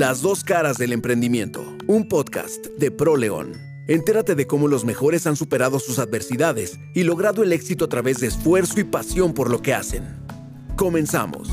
Las dos caras del emprendimiento, un podcast de ProLeón. Entérate de cómo los mejores han superado sus adversidades y logrado el éxito a través de esfuerzo y pasión por lo que hacen. Comenzamos.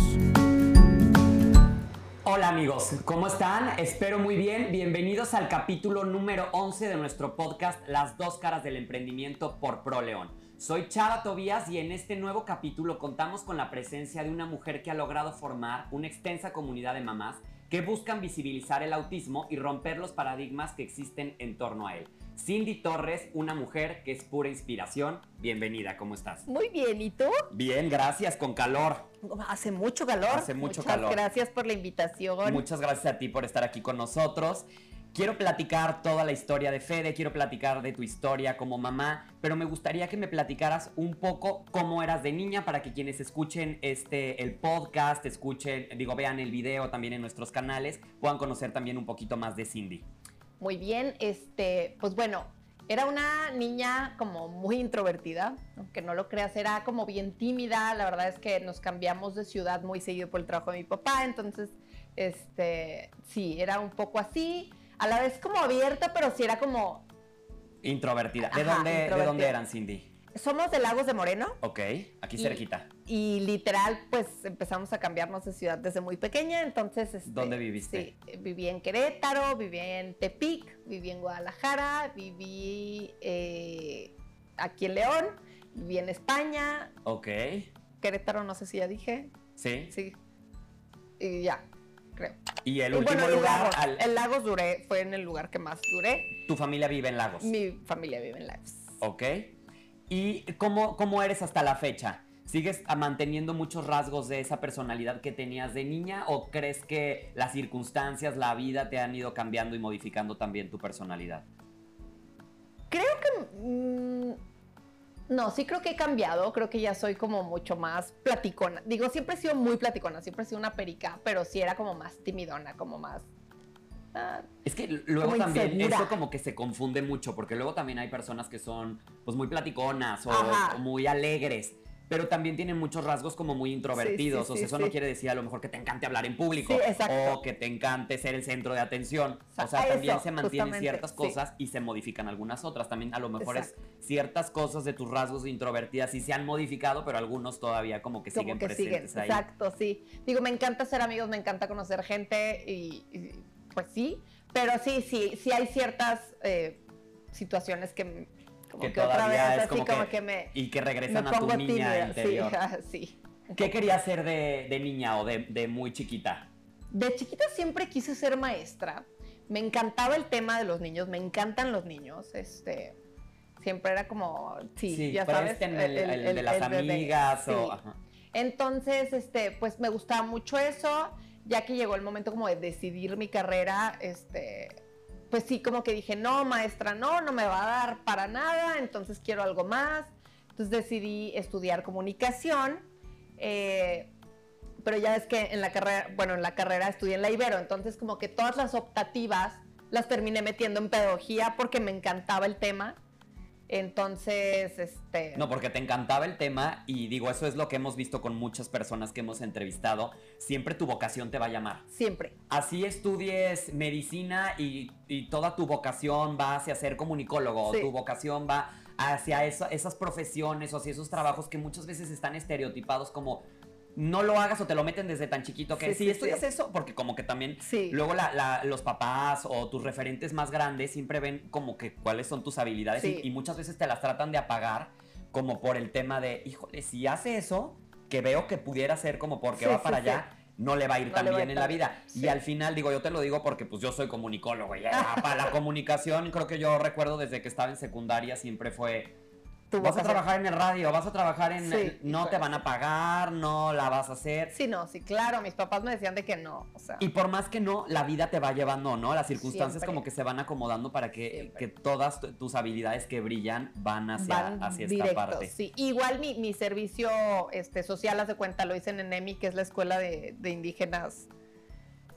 Hola amigos, ¿cómo están? Espero muy bien. Bienvenidos al capítulo número 11 de nuestro podcast Las dos caras del emprendimiento por ProLeón. Soy Chava Tobías y en este nuevo capítulo contamos con la presencia de una mujer que ha logrado formar una extensa comunidad de mamás que buscan visibilizar el autismo y romper los paradigmas que existen en torno a él. Cindy Torres, una mujer que es pura inspiración. Bienvenida, ¿cómo estás? Muy bien, ¿y tú? Bien, gracias, con calor. Hace mucho calor. Hace mucho Muchas calor. gracias por la invitación. Muchas gracias a ti por estar aquí con nosotros. Quiero platicar toda la historia de Fede, quiero platicar de tu historia como mamá, pero me gustaría que me platicaras un poco cómo eras de niña para que quienes escuchen este el podcast, escuchen, digo, vean el video también en nuestros canales, puedan conocer también un poquito más de Cindy. Muy bien, este, pues bueno, era una niña como muy introvertida, aunque no lo creas, era como bien tímida. La verdad es que nos cambiamos de ciudad muy seguido por el trabajo de mi papá, entonces, este, sí, era un poco así. A la vez como abierta, pero sí era como. Introvertida. ¿De, Ajá, dónde, ¿De dónde eran, Cindy? Somos de Lagos de Moreno. Ok, aquí Y- cerquita. Y literal, pues empezamos a cambiarnos de ciudad desde muy pequeña, entonces... este, ¿Dónde viviste? Sí, viví en Querétaro, viví en Tepic, viví en Guadalajara, viví eh, aquí en León, viví en España, Ok, Querétaro no sé si ya dije, sí. sí, y ya, creo. Y el Y último bueno, lugar, al- en Lagos duré, fue en el lugar que más duré, tu familia vive en Lagos. mi familia vive en Lagos. Ok. ¿Y cómo, cómo eres hasta la fecha? ¿Sigues ah, manteniendo muchos rasgos de esa personalidad que tenías de niña o crees que las circunstancias, la vida te han ido cambiando y modificando también tu personalidad? Creo que. mm, no, sí creo que he cambiado. Creo que ya soy como mucho más platicona. Digo, siempre he sido muy platicona, siempre he sido una perica, pero sí era como más timidona, como más. ah, Es que luego también insegura. eso como que se confunde mucho, porque luego también hay personas que son pues muy platiconas o muy alegres, pero también tienen muchos rasgos como muy introvertidos. Sí, sí, o sea, sí, eso no quiere decir a lo mejor que te encante hablar en público o que te encante ser el centro de atención. O sea, también se mantienen ciertas cosas y se modifican algunas otras. También a lo mejor Exacto. es ciertas cosas de tus rasgos introvertidas sí se han modificado, pero algunos todavía como que como siguen que siguen. presentes ahí. Exacto, sí. Digo, me encanta ser amigos, me encanta conocer gente y, y, pues sí. Pero sí, sí, sí hay ciertas eh, situaciones que. Como Que que, otra vez, así como como, que- que, me. Y que me regresan a tu niña tímida. interior. Sí, sí. ¿Qué querías ser de, de niña o de, de muy chiquita? De chiquita siempre quise ser maestra. Me encantaba el tema de los niños, me encantan los niños. Este, siempre era como, sí, ya sabes. el, el de las amigas o... Sí. ajá. Entonces, este, pues me gustaba mucho eso. Ya que llegó el momento como de decidir mi carrera, este, pues sí, como que dije, no, maestra, no, no me va a dar para nada, entonces quiero algo más. Entonces decidí estudiar comunicación. eh, pero ya es que en la carrera, bueno, en la carrera estudié en la Ibero, entonces como que todas las optativas las terminé metiendo en pedagogía porque me encantaba el tema. Entonces, este... No, porque te encantaba el tema y digo, eso es lo que hemos visto con muchas personas que hemos entrevistado. Siempre tu vocación te va a llamar. Siempre. Así estudies medicina y, y toda tu vocación va hacia ser comunicólogo, Sí. tu vocación va hacia esa- esas profesiones o hacia esos trabajos que muchas veces están estereotipados como no lo hagas o te lo meten desde tan chiquito que Sí, si sí, estudias sí. eso, porque como que también luego la- la- los papás o tus referentes más grandes siempre ven como que cuáles son tus habilidades y- muchas veces te las tratan de apagar como por el tema de, híjole, si hace eso, que veo que pudiera ser como porque va para allá, no le va a ir No tan bien en la vida. Y al final, digo, yo te lo digo porque pues yo soy comunicólogo y para la comunicación creo que yo recuerdo desde que estaba en secundaria siempre fue Vas a trabajar en el radio, vas a trabajar en Sí, no te van a pagar, no la vas a hacer. Sí, no, sí, claro, mis papás me decían de que no, o sea, Y por más que no, la vida te va llevando, ¿no? Las circunstancias Siempre. como que se van acomodando para que, que todas tu- tus habilidades que brillan van hacia, van hacia esta parte. sí. Igual mi, mi servicio este, social, haz de cuenta, lo hice en ENEMI, que es la escuela de, de indígenas.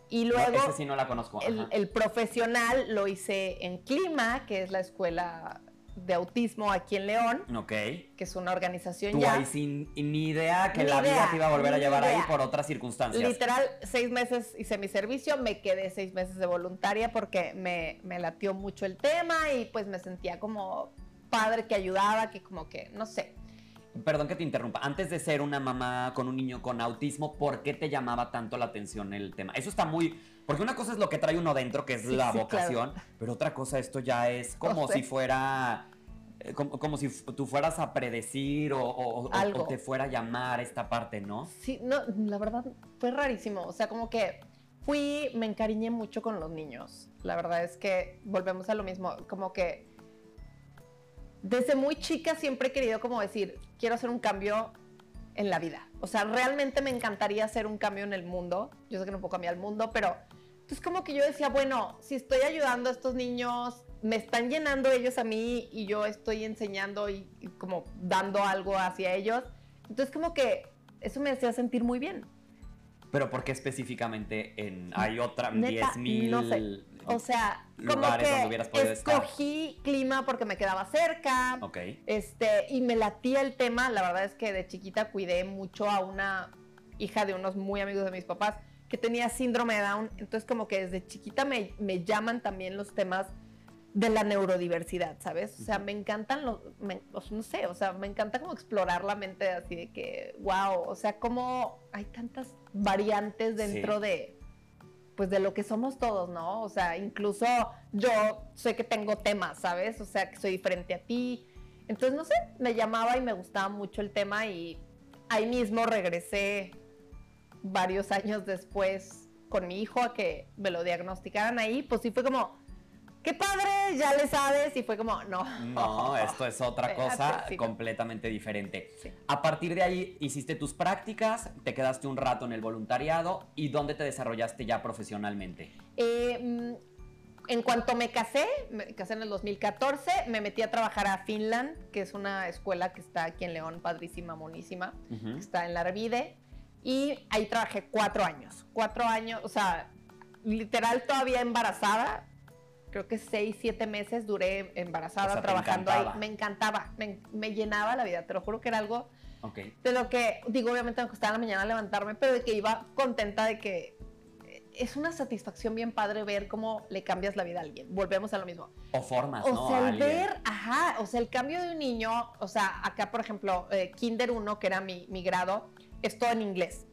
Y No, luego ese sí no la conozco. el profesional lo hice en Clima, que es la escuela de autismo aquí en León, Ok. que es una organización Tú ya. ahí sin ni idea que Ni la vida te iba a volver a llevar ahí por otras circunstancias. Literal, seis meses hice mi servicio, me quedé seis meses de voluntaria porque me, me latió mucho el tema y pues me sentía como padre que ayudaba, que como que, no sé. Perdón que te interrumpa. Antes de ser una mamá con un niño con autismo, ¿por qué te llamaba tanto la atención el tema? Eso está muy... Porque una cosa es lo que trae uno dentro, que es Sí, la sí, vocación, pero otra cosa esto ya es como No sé. si fuera... eh, Como, como si tú fueras a predecir o, o- o- Algo. o te fuera a llamar esta parte, ¿no? Sí, no, la verdad fue rarísimo. O sea, como que fui, me encariñé mucho con los niños. La verdad es que volvemos a lo mismo, como que desde muy chica siempre he querido como decir, quiero hacer un cambio en la vida. O sea, realmente me encantaría hacer un cambio en el mundo. Yo sé que no puedo cambiar el mundo, pero entonces como que yo decía, bueno, si estoy ayudando a estos niños, me están llenando ellos a mí y yo estoy enseñando y, y como dando algo hacia ellos. Entonces como que eso me hacía sentir muy bien. Pero ¿por qué específicamente en, hay otra Neta, 10 mil no sé. O sea, como lugares donde que hubieras podido estar? escogí clima porque me quedaba cerca. Ok. Este, y me latía el tema. La verdad es que de chiquita cuidé mucho a una hija de unos muy amigos de mis papás que tenía síndrome de Down. Entonces, como que desde chiquita me, me llaman también los temas de la neurodiversidad, ¿sabes? O sea, me encantan los, me- no sé, o sea, me encanta como explorar la mente así de que, wow, o sea, como hay tantas variantes dentro Sí. de, pues de lo que somos todos, ¿no? O sea, incluso yo sé que tengo temas, ¿sabes? O sea, que soy diferente a ti. Entonces, no sé, me llamaba y me gustaba mucho el tema y ahí mismo regresé varios años después con mi hijo a que me lo diagnosticaran ahí, pues sí fue como, qué padre, ya le sabes, y fue como, no. No, esto es otra Espérate, cosa sí, no. completamente diferente. Sí. A partir de ahí hiciste tus prácticas, te quedaste un rato en el voluntariado y ¿dónde te desarrollaste ya profesionalmente? Eh, mm, en cuanto me casé, me casé en el 2014, me metí a trabajar a Finland, que es una escuela que está aquí en León, padrísima, monísima, Ujú. que está en la Arvide, y ahí trabajé cuatro años, cuatro años, o sea, literal todavía embarazada, creo que seis, siete meses duré embarazada O sea, trabajando ahí, me encantaba, me, me llenaba la vida, te lo juro que era algo Ok. de lo que, digo, obviamente me costaba en la mañana levantarme, pero de que iba contenta de que eh, es una satisfacción bien padre ver cómo le cambias la vida a alguien. Volvemos a lo mismo. O formas, O ¿no? sea, a el ver, ajá, o sea, el cambio de un niño, o sea, acá, por ejemplo, eh, Kinder 1, que era mi, mi grado, es todo en inglés.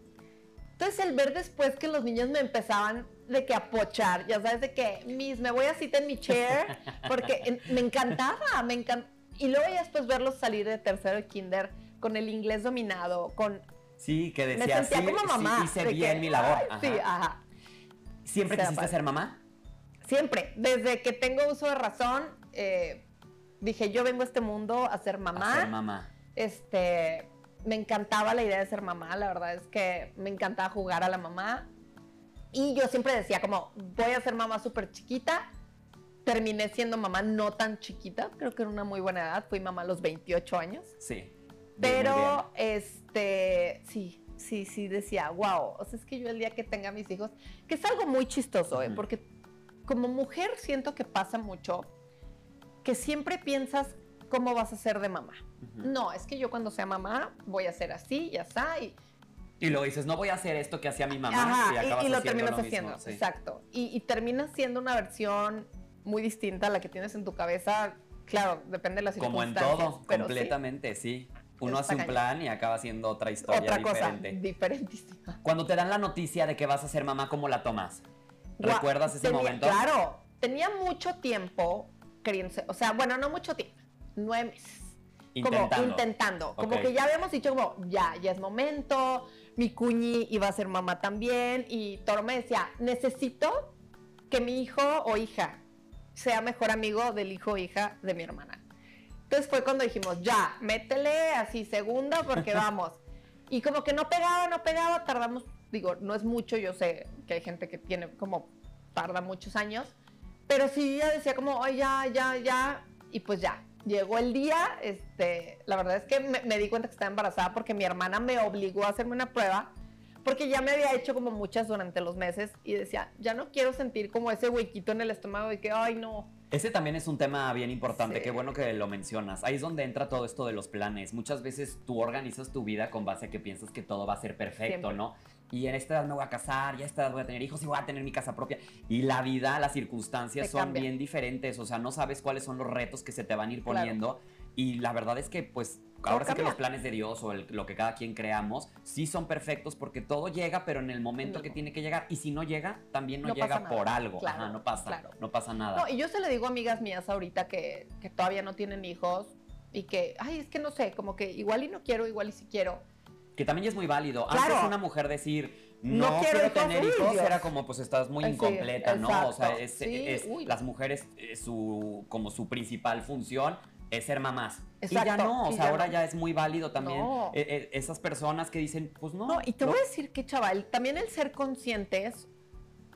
Entonces, el ver después que los niños me empezaban de que a pochar, ya sabes, de que, Miss, me voy a cita en mi chair, porque en- me encantaba, me encantaba. Y luego ya después verlos salir de tercero de Kinder con el inglés dominado, con... Sí, que Me decía, sentía sí, como mamá. sí, hice de bien que, mi labor. ay, Sí, Ajá. ajá. ¿Siempre quisiste padre. ser mamá? Siempre, desde que tengo uso de razón, eh, dije, yo vengo a este mundo a ser mamá. A ser mamá. Este, me encantaba la idea de ser mamá, la verdad es que me encantaba jugar a la mamá. Y yo siempre decía como, voy a ser mamá súper chiquita. Terminé siendo mamá no tan chiquita, creo que era una muy buena edad, fui mamá a los 28 años. Sí. Pero, este, sí, sí, sí decía, wow, o sea, es que yo el día que tenga mis hijos, que es algo muy chistoso, ¿eh? Porque como mujer siento que pasa mucho que siempre piensas cómo vas a ser de mamá. Ujú. No, es que yo cuando sea mamá voy a ser así, ya está, y, luego dices, no voy a hacer esto que hacía mi mamá. Ajá, y, acabas y- y lo haciendo terminas haciendo, sí. exacto. Y, y terminas siendo una versión muy distinta a la que tienes en tu cabeza. Claro, depende de las Como en circunstancias. todo, pero sí, completamente, sí. Uno hace un cañón. plan y acaba haciendo otra historia otra cosa diferente. diferentísima. Cuando te dan la noticia de que vas a ser mamá, ¿cómo la tomas? ¿Recuerdas ese tenía- momento? Claro, tenía mucho tiempo ser- o sea, bueno, no mucho tiempo, nueve meses. Intentando. Como intentando, como que ya habíamos dicho como, ya, ya es momento, mi cuñi iba a ser mamá también, y Toro me decía, necesito que mi hijo o hija sea mejor amigo del hijo o hija de mi hermana. Entonces fue cuando dijimos, ya, métele así segunda porque vamos. Y como que no pegaba, no pegaba, tardamos, digo, no es mucho, yo sé que hay gente que tiene como, tarda muchos años, pero sí ya decía como, ay, ya, ya, ya, y pues ya. Llegó el día, este, la verdad es que me, me di cuenta que estaba embarazada porque mi hermana me obligó a hacerme una prueba, porque ya me había hecho como muchas durante los meses y decía, ya no quiero sentir como ese huequito en el estómago de que, ay, no, Ese también es un tema bien importante, Sí. qué bueno que lo mencionas. Ahí es donde entra todo esto de los planes. Muchas veces tú organizas tu vida con base a que piensas que todo va a ser perfecto, Siempre. ¿no? Y en esta edad me voy a casar, ya esta edad voy a tener hijos y voy a tener mi casa propia. Y la vida, las circunstancias Te son cambia. bien diferentes, o sea, no sabes cuáles son los retos que se te van a ir Claro. poniendo. Y la verdad es que, pues, ahora sí que los planes de Dios o el- lo que cada quien creamos, sí son perfectos porque todo llega, pero en el momento No. que tiene que llegar. Y si no llega, también no, No llega por algo. Claro, Ajá, no pasa. claro. No pasa nada. No, y yo se le digo a amigas mías ahorita que, que todavía no tienen hijos y que, ay, es que no sé, como que igual y no quiero, igual y sí quiero. Que también es muy válido. Claro. Antes una mujer decir, No no, quiero quiero, hijos, tener hijos, Dios. era como, pues estás muy Sí, incompleta, ¿no? O sea, es, Sí, es- uy. las mujeres, eh, su, como su principal función es ser mamás. y ya no, o sea, ya ahora no. ya es muy válido también No. eh, eh, esas personas que dicen, pues no. No, y te voy a decir que, chaval, también el ser conscientes,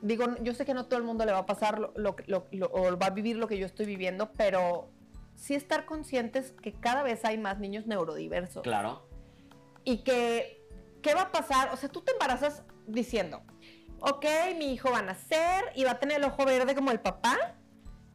digo, yo sé que no todo el mundo le va a pasar lo, lo- lo- lo- o va a vivir lo que yo estoy viviendo, pero sí estar conscientes que cada vez hay más niños neurodiversos. Claro. Y que, ¿qué va a pasar? O sea, tú te embarazas diciendo, ok, mi hijo va a nacer y va a tener el ojo verde como el papá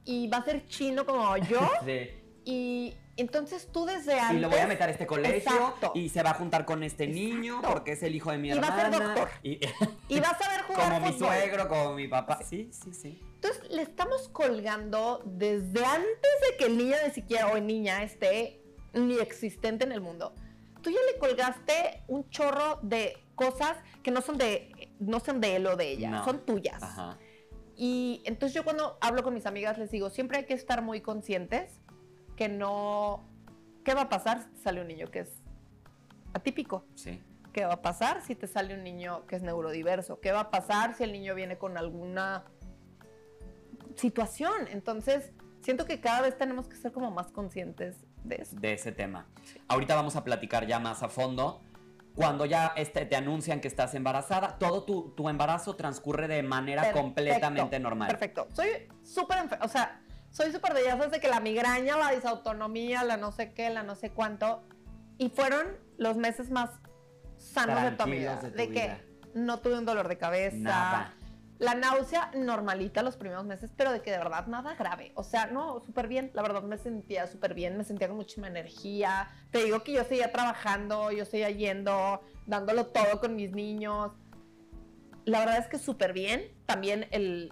y va a ser chino como yo Sí. y entonces tú desde antes... Y lo voy a meter a este colegio Exacto. y se va a juntar con este niño porque es el hijo de mi Y va a ser hermana. doctor. y- Y vas a saber jugar como mi suegro, como mi papá. Sí, sí, sí. Entonces le estamos colgando desde antes de que el niño ni siquiera o niña esté ni existente en el mundo. Tú ya le colgaste un chorro de cosas que no son de no son de él o de ella, No. son tuyas. Ajá. Y entonces yo cuando hablo con mis amigas les digo, siempre hay que estar muy conscientes que no ¿qué va a pasar si te sale un niño que es atípico? Sí. ¿Qué va a pasar si te sale un niño que es neurodiverso? ¿Qué va a pasar si el niño viene con alguna situación? Entonces, siento que cada vez tenemos que ser como más conscientes de de ese tema. Ahorita vamos a platicar ya más a fondo. Cuando ya este, te anuncian que estás embarazada, todo tu, tu embarazo transcurre de manera Perfecto, completamente normal. Perfecto. Soy súper o sea, soy súper de ya sabes de que la migraña, la disautonomía, la no sé qué, la no sé cuánto. Y fueron los meses más sanos de toda mi vida. Tranquilos De, de tu que no tuve un dolor de cabeza. Nada. La náusea normalita los primeros meses, pero de que de verdad nada grave. O sea, no, súper bien. La verdad me sentía súper bien, me sentía con muchísima energía. Te digo que yo seguía trabajando, yo seguía yendo, dándolo todo con mis niños. La verdad es que súper bien. También el,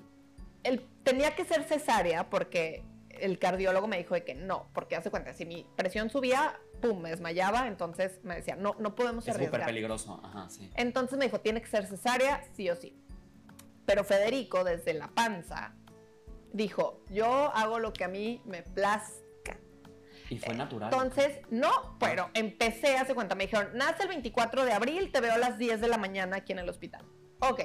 el tenía que ser cesárea porque el cardiólogo me dijo de que no, porque hace cuenta, si mi presión subía, pum, me desmayaba, entonces me decía, no, no podemos Es súper arriesgar. peligroso. Ajá, sí. Entonces me dijo, tiene que ser cesárea, sí o sí. Pero Federico, desde la panza, dijo, yo hago lo que a mí me plazca. Y fue natural. Entonces, no, pero empecé, hace cuenta, me dijeron, nace el 24 de abril, te veo a las 10 de la mañana aquí en el hospital. Ok.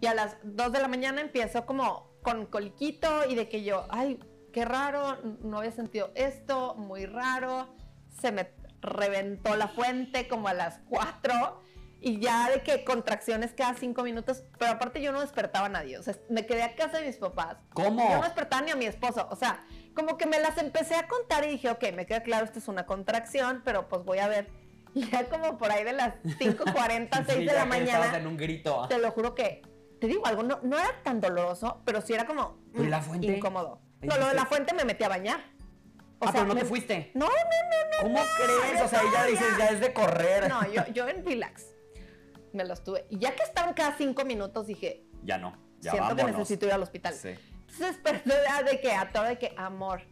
Y a las 2 de la mañana empiezo como con coliquito y de que yo, ay, qué raro, no había sentido esto, muy raro. Se me reventó la fuente como a las 4 y ya de que contracciones cada 5 minutos, pero aparte yo no despertaba a nadie, o sea, me quedé a casa de mis papás. ¿Cómo? Yo no despertaba ni a mi esposo, o sea, como que me las empecé a contar y dije, ok, me queda claro, esto es una contracción, pero pues voy a ver. Y ya como por ahí de las 5.40, 6 Sí, de la mañana, estabas en un grito. te lo juro que, te digo algo, no, no era tan doloroso, pero sí era como ¿Pero la mm, fuente? incómodo. ¿Y No, lo de la fuente me metí a bañar. O ah, pero no me- te fuiste. No, no, no, no. ¿Cómo crees? O sea, ya dices, ya es de correr. No, yo, yo en relax. Me los tuve. Y ya que estaban cada cinco minutos, dije, Ya no. Ya siento que necesito ir al hospital. Sí. Entonces desperté de, que, a todo de que, amor,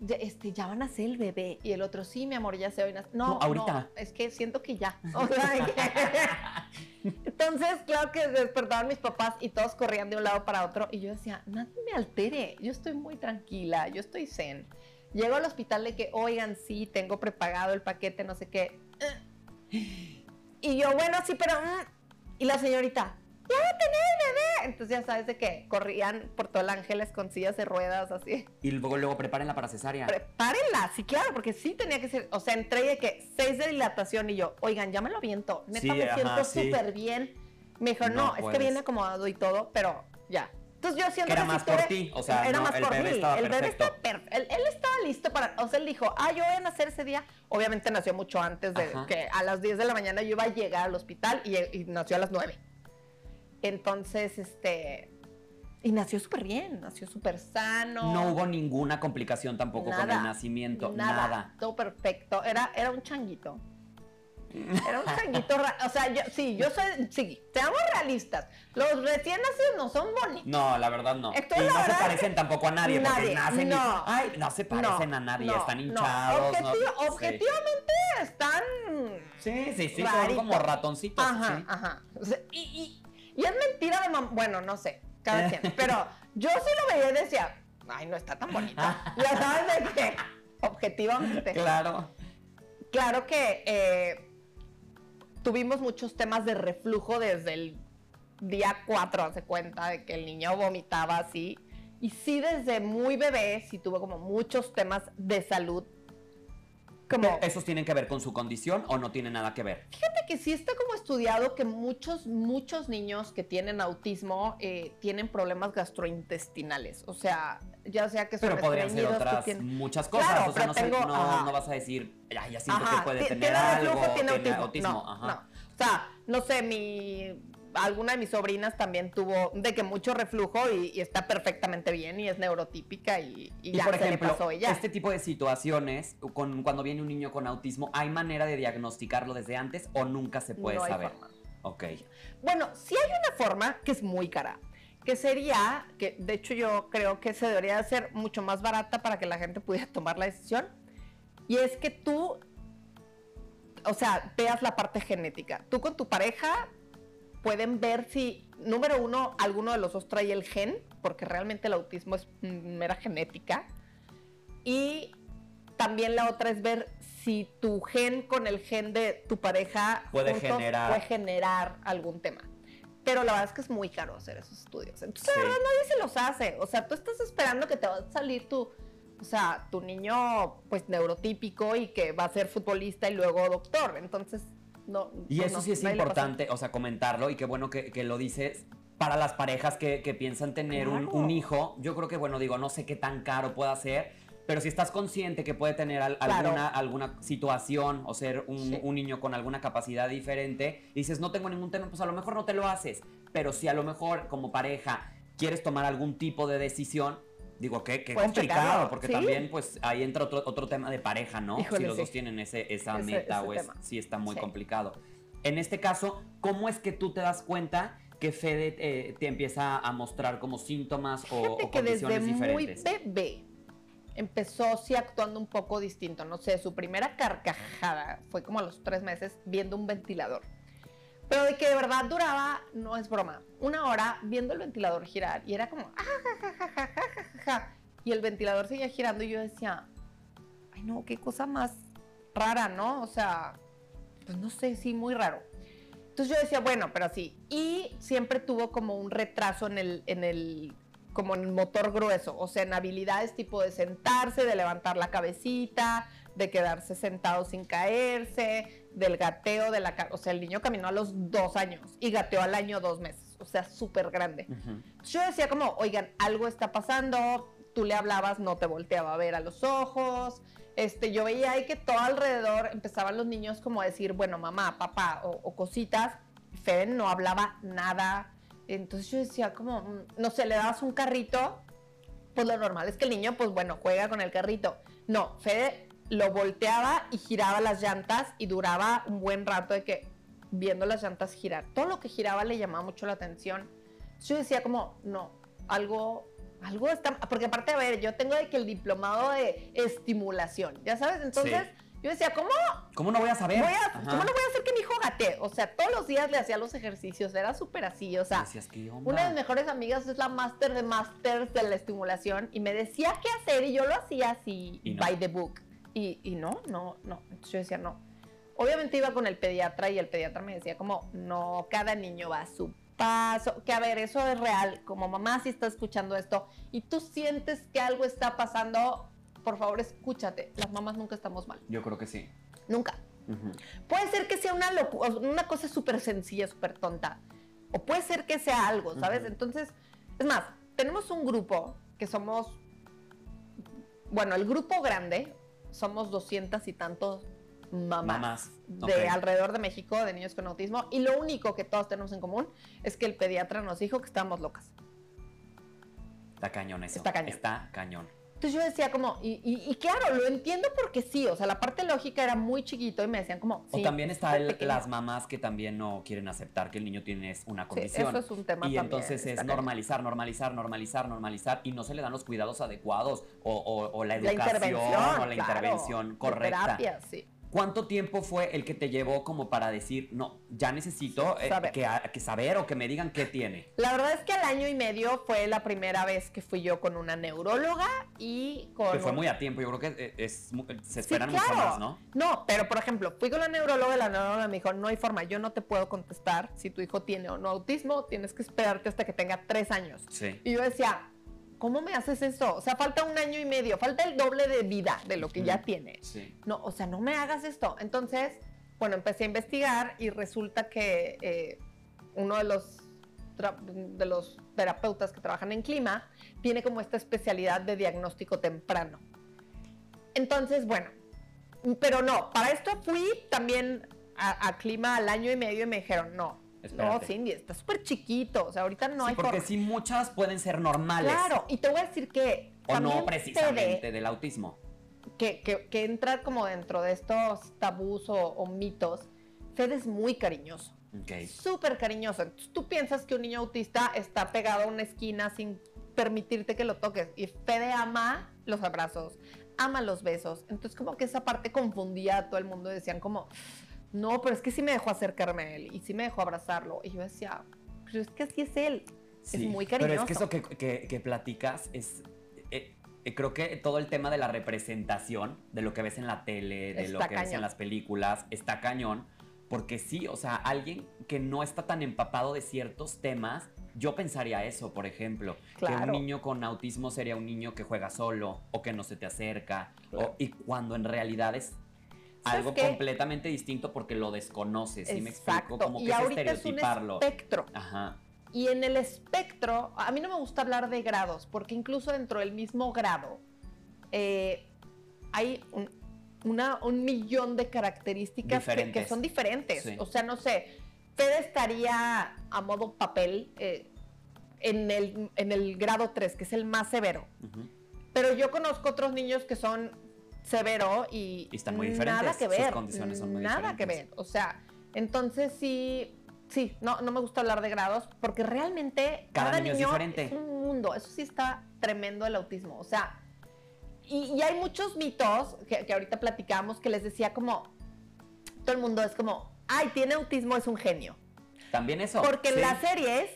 ya, este, ya van a ser el bebé. Y el otro, sí, mi amor, ya se hoy. nace". No, No, ahorita. no, es que siento que ya. O sea, que- Entonces, claro que despertaban mis papás y todos corrían de un lado para otro. Y yo decía, nadie me altere. Yo estoy muy tranquila, yo estoy zen. Llego al hospital de que, oigan, sí, tengo prepagado el paquete, no sé qué. Y yo, bueno, sí, pero... mm". Y la señorita, ya va a tener bebé. Entonces ya sabes de que corrían por todo el Ángeles con sillas de ruedas, así. Y luego, luego prepárenla para cesárea. Prepárenla, sí, claro, porque sí tenía que ser. O sea, entré de que seis de dilatación y yo, oigan, ya me lo aviento. Neta, Sí, me ajá, siento sí. súper bien. Me dijo, No no, es que viene acomodado y todo, pero ya. Entonces yo siento Que era más por ti, o sea, era no, más el por bebé mí. estaba el bebé perfecto. está perfecto. Él, él estaba listo para, o sea, él dijo, ah, yo voy a nacer ese día. Obviamente nació mucho antes de Ajá. que a las 10 de la mañana yo iba a llegar al hospital y, y nació a las 9. Entonces, este, Y nació súper bien, nació súper sano. No hubo ninguna complicación tampoco con el nacimiento, nada. Todo perfecto. Era, era un changuito. Era un changuito, o sea, yo, sí, yo soy, sí, seamos realistas. Los recién nacidos no son bonitos. No, la verdad no. y no se parecen tampoco a nadie, porque nacen no, ay, no se parecen a nadie, están hinchados. objetivamente están... Sí, sí, sí, son como ratoncitos. Ajá, ajá. y, y, y, es mentira de mamá, bueno, no sé, cada quien, pero yo sí lo veía y decía, ay, no está tan bonito. ya sabes de qué, objetivamente. Claro. Claro que... Eh, tuvimos muchos temas de reflujo desde el día 4, hace cuenta, de que el niño vomitaba así. Y sí, desde muy bebé, sí tuvo como muchos temas de salud. Como, ¿Esos tienen que ver con su condición o no tienen nada que ver? Fíjate que sí está como estudiado que muchos, muchos niños que tienen autismo eh, tienen problemas gastrointestinales. O sea, ya sea que son Pero podrían ser otras muchas cosas. o sea, no, no, vas a decir, ya siento que puede tener algo, tiene autismo. No, no. O sea, no sé, mi alguna de mis sobrinas también tuvo de que mucho reflujo y, está perfectamente bien y es neurotípica y, ya por ejemplo, se le pasó ella. Este tipo de situaciones, con, cuando viene un niño con autismo, ¿hay manera de diagnosticarlo desde antes o nunca se puede saber? Forma. Ok. Bueno, sí hay una forma que es muy cara que sería, que de hecho yo creo que se debería hacer mucho más barata para que la gente pudiera tomar la decisión, y es que tú, o sea, veas la parte genética. Tú con tu pareja pueden ver si, número uno, alguno de los dos trae el gen, porque realmente el autismo es mera genética, y también la otra es ver si tu gen con el gen de tu pareja puede, generar. puede generar algún tema pero la verdad es que es muy caro hacer esos estudios. Entonces, la verdad, nadie se los hace. O sea, tú estás esperando que te va a salir tu, o sea, tu niño, pues, neurotípico y que va a ser futbolista y luego doctor. Entonces, no. Y pues eso sí es importante, o sea, comentarlo y qué bueno que, lo dices. Para las parejas que, piensan tener un, un, hijo, yo creo que, bueno, digo, no sé qué tan caro pueda ser, pero si estás consciente que puede tener alguna, alguna situación o ser un, niño con alguna capacidad diferente, y dices, no tengo ningún tema, pues a lo mejor no te lo haces. Pero si a lo mejor como pareja quieres tomar algún tipo de decisión, digo, qué, qué complicado, porque también pues ahí entra otro, otro tema de pareja, ¿no? si los dos tienen ese, esa meta o es, sí está muy complicado. En este caso, ¿cómo es que tú te das cuenta que Fede eh, te empieza a mostrar como síntomas o, o condiciones desde diferentes? Muy bebé empezó sí actuando un poco distinto. No sé, su primera carcajada fue como a los tres meses viendo un ventilador. Pero de que de verdad duraba, no es broma, una hora viendo el ventilador girar y era como, y el ventilador seguía girando y yo decía, ay no, qué cosa más rara, ¿no? O sea, pues no sé, sí, muy raro. Entonces yo decía, bueno, pero sí. Y siempre tuvo como un retraso en el, en el como en motor grueso, o sea, en habilidades tipo de sentarse, de levantar la cabecita, de quedarse sentado sin caerse, del gateo de la... O sea, el niño caminó a los dos años y gateó al año dos meses, o sea, súper grande. Yo decía como, oigan, algo está pasando, tú le hablabas, no te volteaba a ver a los ojos, este, yo veía ahí que todo alrededor empezaban los niños como a decir, bueno, mamá, papá o, o cositas, Fede no hablaba nada, entonces yo decía como, mm, no sé, le dabas un carrito, pues lo normal es que el niño, pues bueno, juega con el carrito. No, Fede lo volteaba y giraba las llantas y duraba un buen rato de que viendo las llantas girar. Todo lo que giraba le llamaba mucho la atención. yo decía como, no, algo, algo está, porque aparte, a ver, yo tengo de que el diplomado de estimulación, ya sabes, entonces... Yo decía, ¿cómo? ¿Cómo no voy a saber? ¿Cómo no voy a hacer que mi hijo gatee? O sea, todos los días le hacía los ejercicios, era súper así. O sea, una de mis mejores amigas es la máster de másters de la estimulación y me decía qué hacer y yo lo hacía así, by the book. Y, y no, no, no. Entonces yo decía, no. Obviamente iba con el pediatra y el pediatra me decía como, no, cada niño va a su paso, que a ver, eso es real, como mamá si está escuchando esto y tú sientes que algo está pasando, por favor, escúchate. Las mamás nunca estamos mal. Yo creo que sí. Nunca. Puede ser que sea una, una cosa súper sencilla, súper tonta. O puede ser que sea algo, ¿sabes? Entonces, es más, tenemos un grupo que somos, bueno, el grupo grande, somos doscientas y tantos mamás, de alrededor de México de niños con autismo y lo único que todos tenemos en común es que el pediatra nos dijo que estábamos locas. Está cañón eso. Está cañón. Está cañón. Entonces yo decía como, y, y- y claro, lo entiendo porque sí, o sea, la parte lógica era muy chiquito y me decían como, O también está el- las mamás que también no quieren aceptar que el niño tiene una condición. eso es un tema Y también, entonces es normalizar, normalizar, normalizar, normalizar y no se le dan los cuidados adecuados o, o- o la La educación intervención, o la claro, intervención correcta. terapia, sí. ¿Cuánto tiempo fue el que te llevó como para decir, no, ya necesito eh, Saber. que, a- que saber o que me digan qué tiene? La verdad es que al año y medio fue la primera vez que fui yo con una neuróloga y con... Que fue muy a tiempo, yo creo que eh, es, mu- se Sí, esperan claro. mucho más, ¿no? No, pero por ejemplo, fui con la neuróloga y la neuróloga me dijo, no hay forma, yo no te puedo contestar si tu hijo tiene o no autismo, tienes que esperarte hasta que tenga tres años. Sí. Y yo decía, ¿cómo me haces eso? O sea, falta un año y medio, falta el doble de vida de lo que ya tiene. Sí. No, o sea, no me hagas esto. Entonces, bueno, empecé a investigar y resulta que eh, uno de los, de los terapeutas que trabajan en clima tiene como esta especialidad de diagnóstico temprano. Entonces, bueno, pero no, para esto fui también a, a clima al año y medio y me dijeron, no, no. Cindy, está súper chiquito, o sea, ahorita no Sí, hay porque forma. sí, muchas pueden ser normales. Claro, y te voy a decir que O no precisamente del autismo. que, que, que entra como dentro de estos tabús o, o mitos, Fede es muy cariñoso, Ok. súper cariñoso. Entonces tú piensas que un niño autista está pegado a una esquina sin permitirte que lo toques. Y Fede ama los abrazos, ama los besos. Entonces como que esa parte confundía a todo el mundo. Decían como, no, pero es que sí me dejó acercarme a él y sí me dejó abrazarlo. Y yo decía, pero es que así es él. Sí, es muy Pero cariñoso. es que eso que, que- que platicas es. eh, eh, creo que todo el tema de la representación, de lo que ves en la tele, de lo Está que ves en cañón. las películas, está cañón. Porque sí, o sea, alguien que no está tan empapado de ciertos temas, yo pensaría eso, por ejemplo. Que un Claro. niño con autismo sería un niño que juega solo o que no se te acerca. Claro. o- y cuando en realidad es ¿Sabes algo qué? completamente distinto porque lo desconoces. ¿Sí me explico? Como que y es ahorita es un estereotiparlo. espectro. Ajá. Y en el espectro, a mí no me gusta hablar de grados, porque incluso dentro del mismo grado eh, hay un, una- un millón de características que, son diferentes. Sí. O sea, no sé, Fede estaría a modo papel eh, en, el, en el grado 3, que es el más severo. Pero yo conozco otros niños que son severo y, Y están muy nada diferentes, que sus ver. condiciones son muy nada que ver. O sea, entonces sí, sí, no, no me gusta hablar de grados porque realmente Cada cada, niño es diferente. es un mundo. Eso sí está tremendo el autismo. O sea, y, y hay muchos mitos que, que ahorita platicamos que les decía como, todo el mundo es como, ay, tiene autismo, es un genio. También eso. Porque sí. en las series,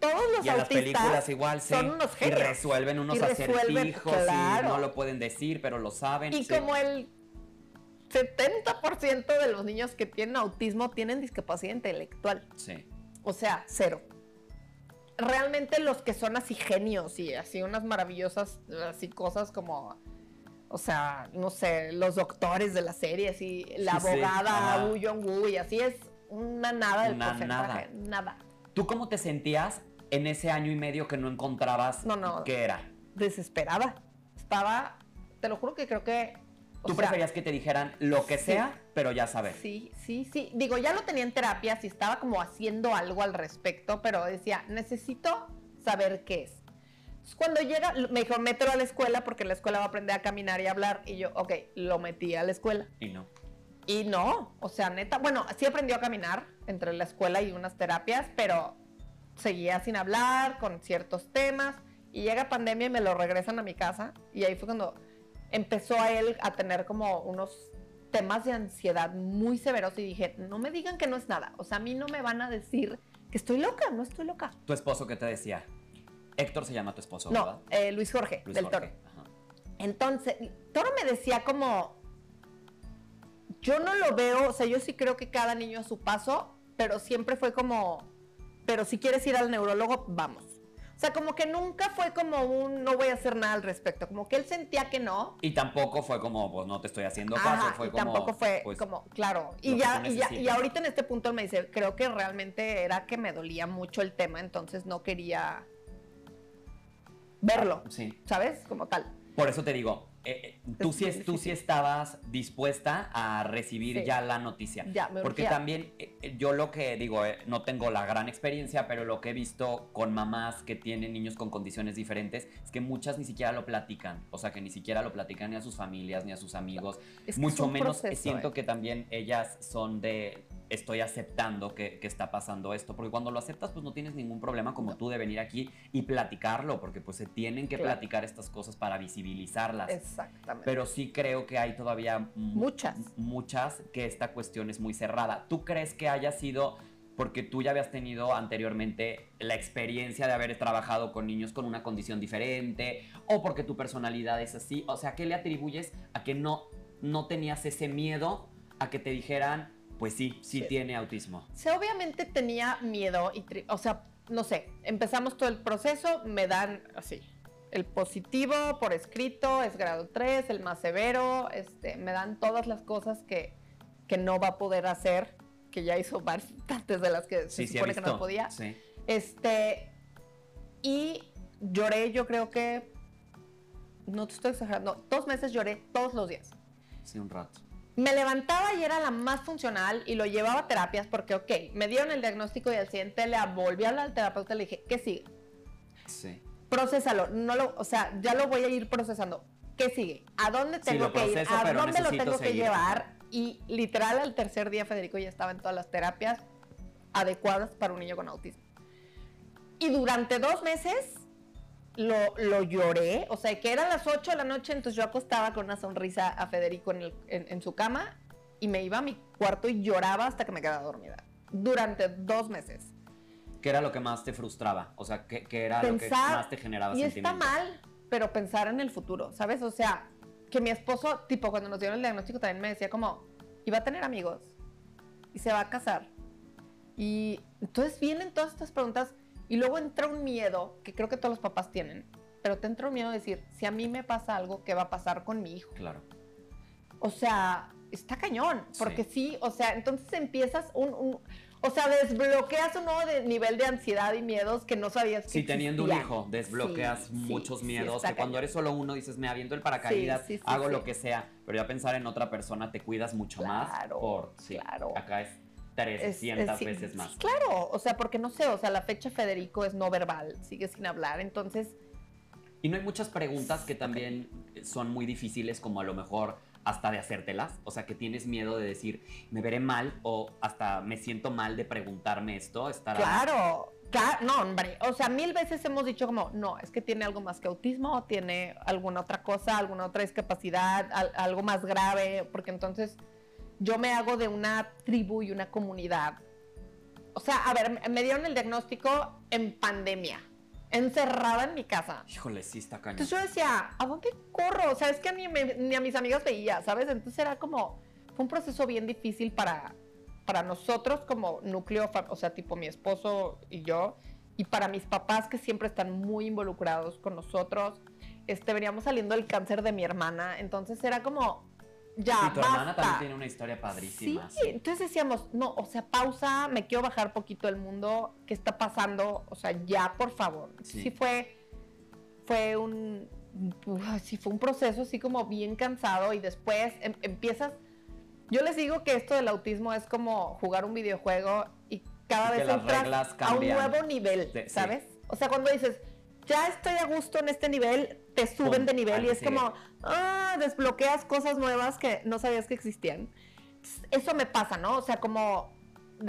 todos los y en las películas igual, sí. son unos y genios. resuelven unos Y resuelven, acertijos claro. y no lo pueden decir, pero lo saben. Y sí. como el 70% de los niños que tienen autismo tienen discapacidad intelectual. Sí. O sea, cero. Realmente los que son así genios y así unas maravillosas así cosas como, o sea, no sé, los doctores de la serie, así, la Sí, sí, abogada ajá. Woo Jong-woo y así es una nada del Una porcentaje, nada. ¿Tú cómo te sentías en ese año y medio que no encontrabas No, no. qué era? Desesperada. Estaba, te lo juro que creo que... ¿Tú sea, preferías que te dijeran lo que sí. sea, pero ya saber? Sí, sí, sí. Digo, ya lo tenía en terapia, sí estaba como haciendo algo al respecto, pero decía, necesito saber qué es. Entonces, cuando llega, me dijo, mételo a la escuela porque la escuela va a aprender a caminar y hablar. Y yo, ok, lo metí a la escuela. Y no. Y no, o sea, neta, bueno, sí aprendió a caminar entre la escuela y unas terapias, pero seguía sin hablar con ciertos temas. Y llega pandemia y me lo regresan a mi casa. Y ahí fue cuando empezó a él a tener como unos temas de ansiedad muy severos. Y dije, no me digan que no es nada. O sea, a mí no me van a decir que estoy loca, no estoy loca. Tu esposo, ¿qué te decía? Héctor se llama tu esposo, ¿verdad? No, eh, Luis Jorge, Luis del Jorge. Toro. Ajá. Entonces, Toro me decía como, yo no lo veo, o sea, yo sí creo que cada niño a su paso, pero siempre fue como, pero si quieres ir al neurólogo, vamos. O sea, como que nunca fue como un, no voy a hacer nada al respecto, como que él sentía que no. Y tampoco fue como, pues no te estoy haciendo caso, Ajá, fue y como. tampoco fue pues, como, claro. Y ya, y ya, y ahorita en este punto él me dice, creo que realmente era que me dolía mucho el tema, entonces no quería verlo, Sí. ¿sabes? Como tal. Por eso te digo, eh, tú, Es sí, bien tú sí estabas dispuesta a recibir Sí. ya la noticia. Ya, me Porque también eh, eh, yo lo que digo, eh, no tengo la gran experiencia, pero lo que he visto con mamás que tienen niños con condiciones diferentes es que muchas ni siquiera lo platican. O sea, que ni siquiera lo platican ni a sus familias ni a sus amigos. Es que Mucho menos proceso, siento ¿eh? que también ellas son de estoy aceptando que, que está pasando esto. Porque cuando lo aceptas, pues no tienes ningún problema como tú de venir aquí y platicarlo, porque pues se tienen que Claro. platicar estas cosas para visibilizarlas. Exactamente. Pero sí creo que hay todavía mu- Muchas. muchas que esta cuestión es muy cerrada. ¿Tú crees que haya sido porque tú ya habías tenido anteriormente la experiencia de haber trabajado con niños con una condición diferente o porque tu personalidad es así? O sea, ¿qué le atribuyes a que no, no tenías ese miedo a que te dijeran, pues sí, sí, Sí. tiene autismo? O sea, obviamente tenía miedo y, tri- o sea, no sé, empezamos todo el proceso, me dan así, el positivo por escrito, es grado 3, el más severo, este, me dan todas las cosas que, que no va a poder hacer, que ya hizo bastantes de las que se sí, supone que no podía. Sí. Este, y lloré, yo creo que, no te estoy exagerando, dos meses lloré todos los días. Sí, un rato. Me levantaba y era la más funcional y lo llevaba a terapias porque, ok, me dieron el diagnóstico y al siguiente le volví a hablar al terapeuta y le dije, ¿qué sigue? Sí. Procésalo, no lo, o sea, ya lo voy a ir procesando. ¿Qué sigue? ¿A dónde tengo que ir? ¿A dónde lo tengo que llevar? Y literal al tercer día Federico ya estaba en todas las terapias adecuadas para un niño con autismo. Y durante dos meses lo, lo lloré, o sea, que eran las 8 de la noche, entonces yo acostaba con una sonrisa a Federico en, el- en- en su cama y me iba a mi cuarto y lloraba hasta que me quedaba dormida. Durante dos meses. ¿Qué era lo que más te frustraba? O sea, ¿qué, qué era lo que más te generaba Y está mal, pero pensar en el futuro, ¿sabes? O sea, que mi esposo, tipo, cuando nos dieron el diagnóstico también me decía como, iba a tener amigos y se va a casar. Y entonces vienen todas estas preguntas y luego entra un miedo, que creo que todos los papás tienen, pero te entra un miedo de decir, si a mí me pasa algo, ¿qué va a pasar con mi hijo? Claro. O sea, está cañón, porque sí, o sea, entonces empiezas un, un- o sea, desbloqueas un nuevo de- nivel de ansiedad y miedos que no sabías que Sí, teniendo un hijo, desbloqueas Sí, muchos sí, miedos. que cuando eres solo uno dices, me aviento el paracaídas, hago lo que sea. Pero ya pensar en otra persona te cuidas mucho más. Claro, Por, sí, claro. Acá es 300 Es- es- sí, veces sí, más. claro, o sea, porque no sé, o sea, la fecha Federico es no verbal, sigue sin hablar, entonces, Y no hay muchas preguntas que también son muy difíciles, como a lo mejor hasta de hacértelas. O sea, que tienes miedo de decir, me veré mal o hasta me siento mal de preguntarme esto. Estará... claro, claro, no, hombre, o sea, mil veces hemos dicho como, no, es que tiene algo más que autismo, tiene alguna otra cosa, alguna otra discapacidad, al- algo más grave, porque entonces yo me hago de una tribu y una comunidad. O sea, a ver, me dieron el diagnóstico en pandemia, encerrada en mi casa. Híjole, sí está cañón. Entonces yo decía, ¿a dónde corro? O sea, es que ni, me- ni a mis amigas veía, ¿sabes? Entonces era como, fue un proceso bien difícil para, para nosotros como núcleo, o sea, tipo mi esposo y yo, y para mis papás que siempre están muy involucrados con nosotros. Este, veníamos saliendo del cáncer de mi hermana, entonces era como, ya, y tu hermana basta. también tiene una historia padrísima. Sí, entonces decíamos, no, o sea, pausa, me quiero bajar poquito el mundo, ¿qué está pasando? O sea, ya, por favor. Sí. Sí, fue, fue un, uf, sí fue un proceso así como bien cansado y después em- empiezas, yo les digo que esto del autismo es como jugar un videojuego y cada Y vez entras a un nuevo nivel, sí. ¿sabes? O sea, cuando dices, ya estoy a gusto en este nivel, te suben Pum, de nivel y que es sigue. como, ah, desbloqueas cosas nuevas que no sabías que existían. Eso me pasa, ¿no? O sea, como,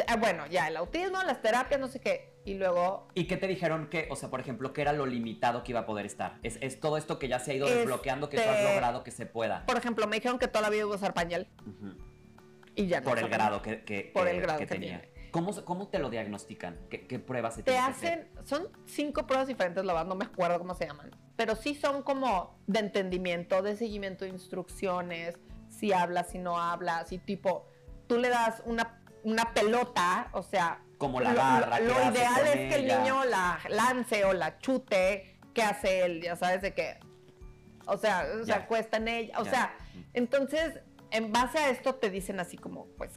ah, bueno, ya el autismo, las terapias, no sé qué, y luego... ¿Y qué te dijeron que, o sea, por ejemplo, qué era lo limitado que iba a poder estar? Es, es todo esto que ya se ha ido Este- desbloqueando que tú has logrado que se pueda. Por ejemplo, me dijeron que toda la vida iba a usar pañal Ujú. y ya no Por el grado que, que- Por que- el grado que que tenía. tiene. ¿Cómo, ¿Cómo te lo diagnostican? ¿Qué, qué pruebas se Te que hacer? hacen, son cinco pruebas diferentes, la verdad no me acuerdo cómo se llaman, pero sí son como de entendimiento, de seguimiento de instrucciones, si habla, si no habla, si tipo, tú le das una, una pelota, o sea, Como la agarra, lo, ¿qué lo ideal es que el niño la lance o la chute, ¿qué hace él? Ya sabes de qué. O sea, se Ya. acuesta en ella, o Ya. sea, entonces, en base a esto te dicen así como, pues,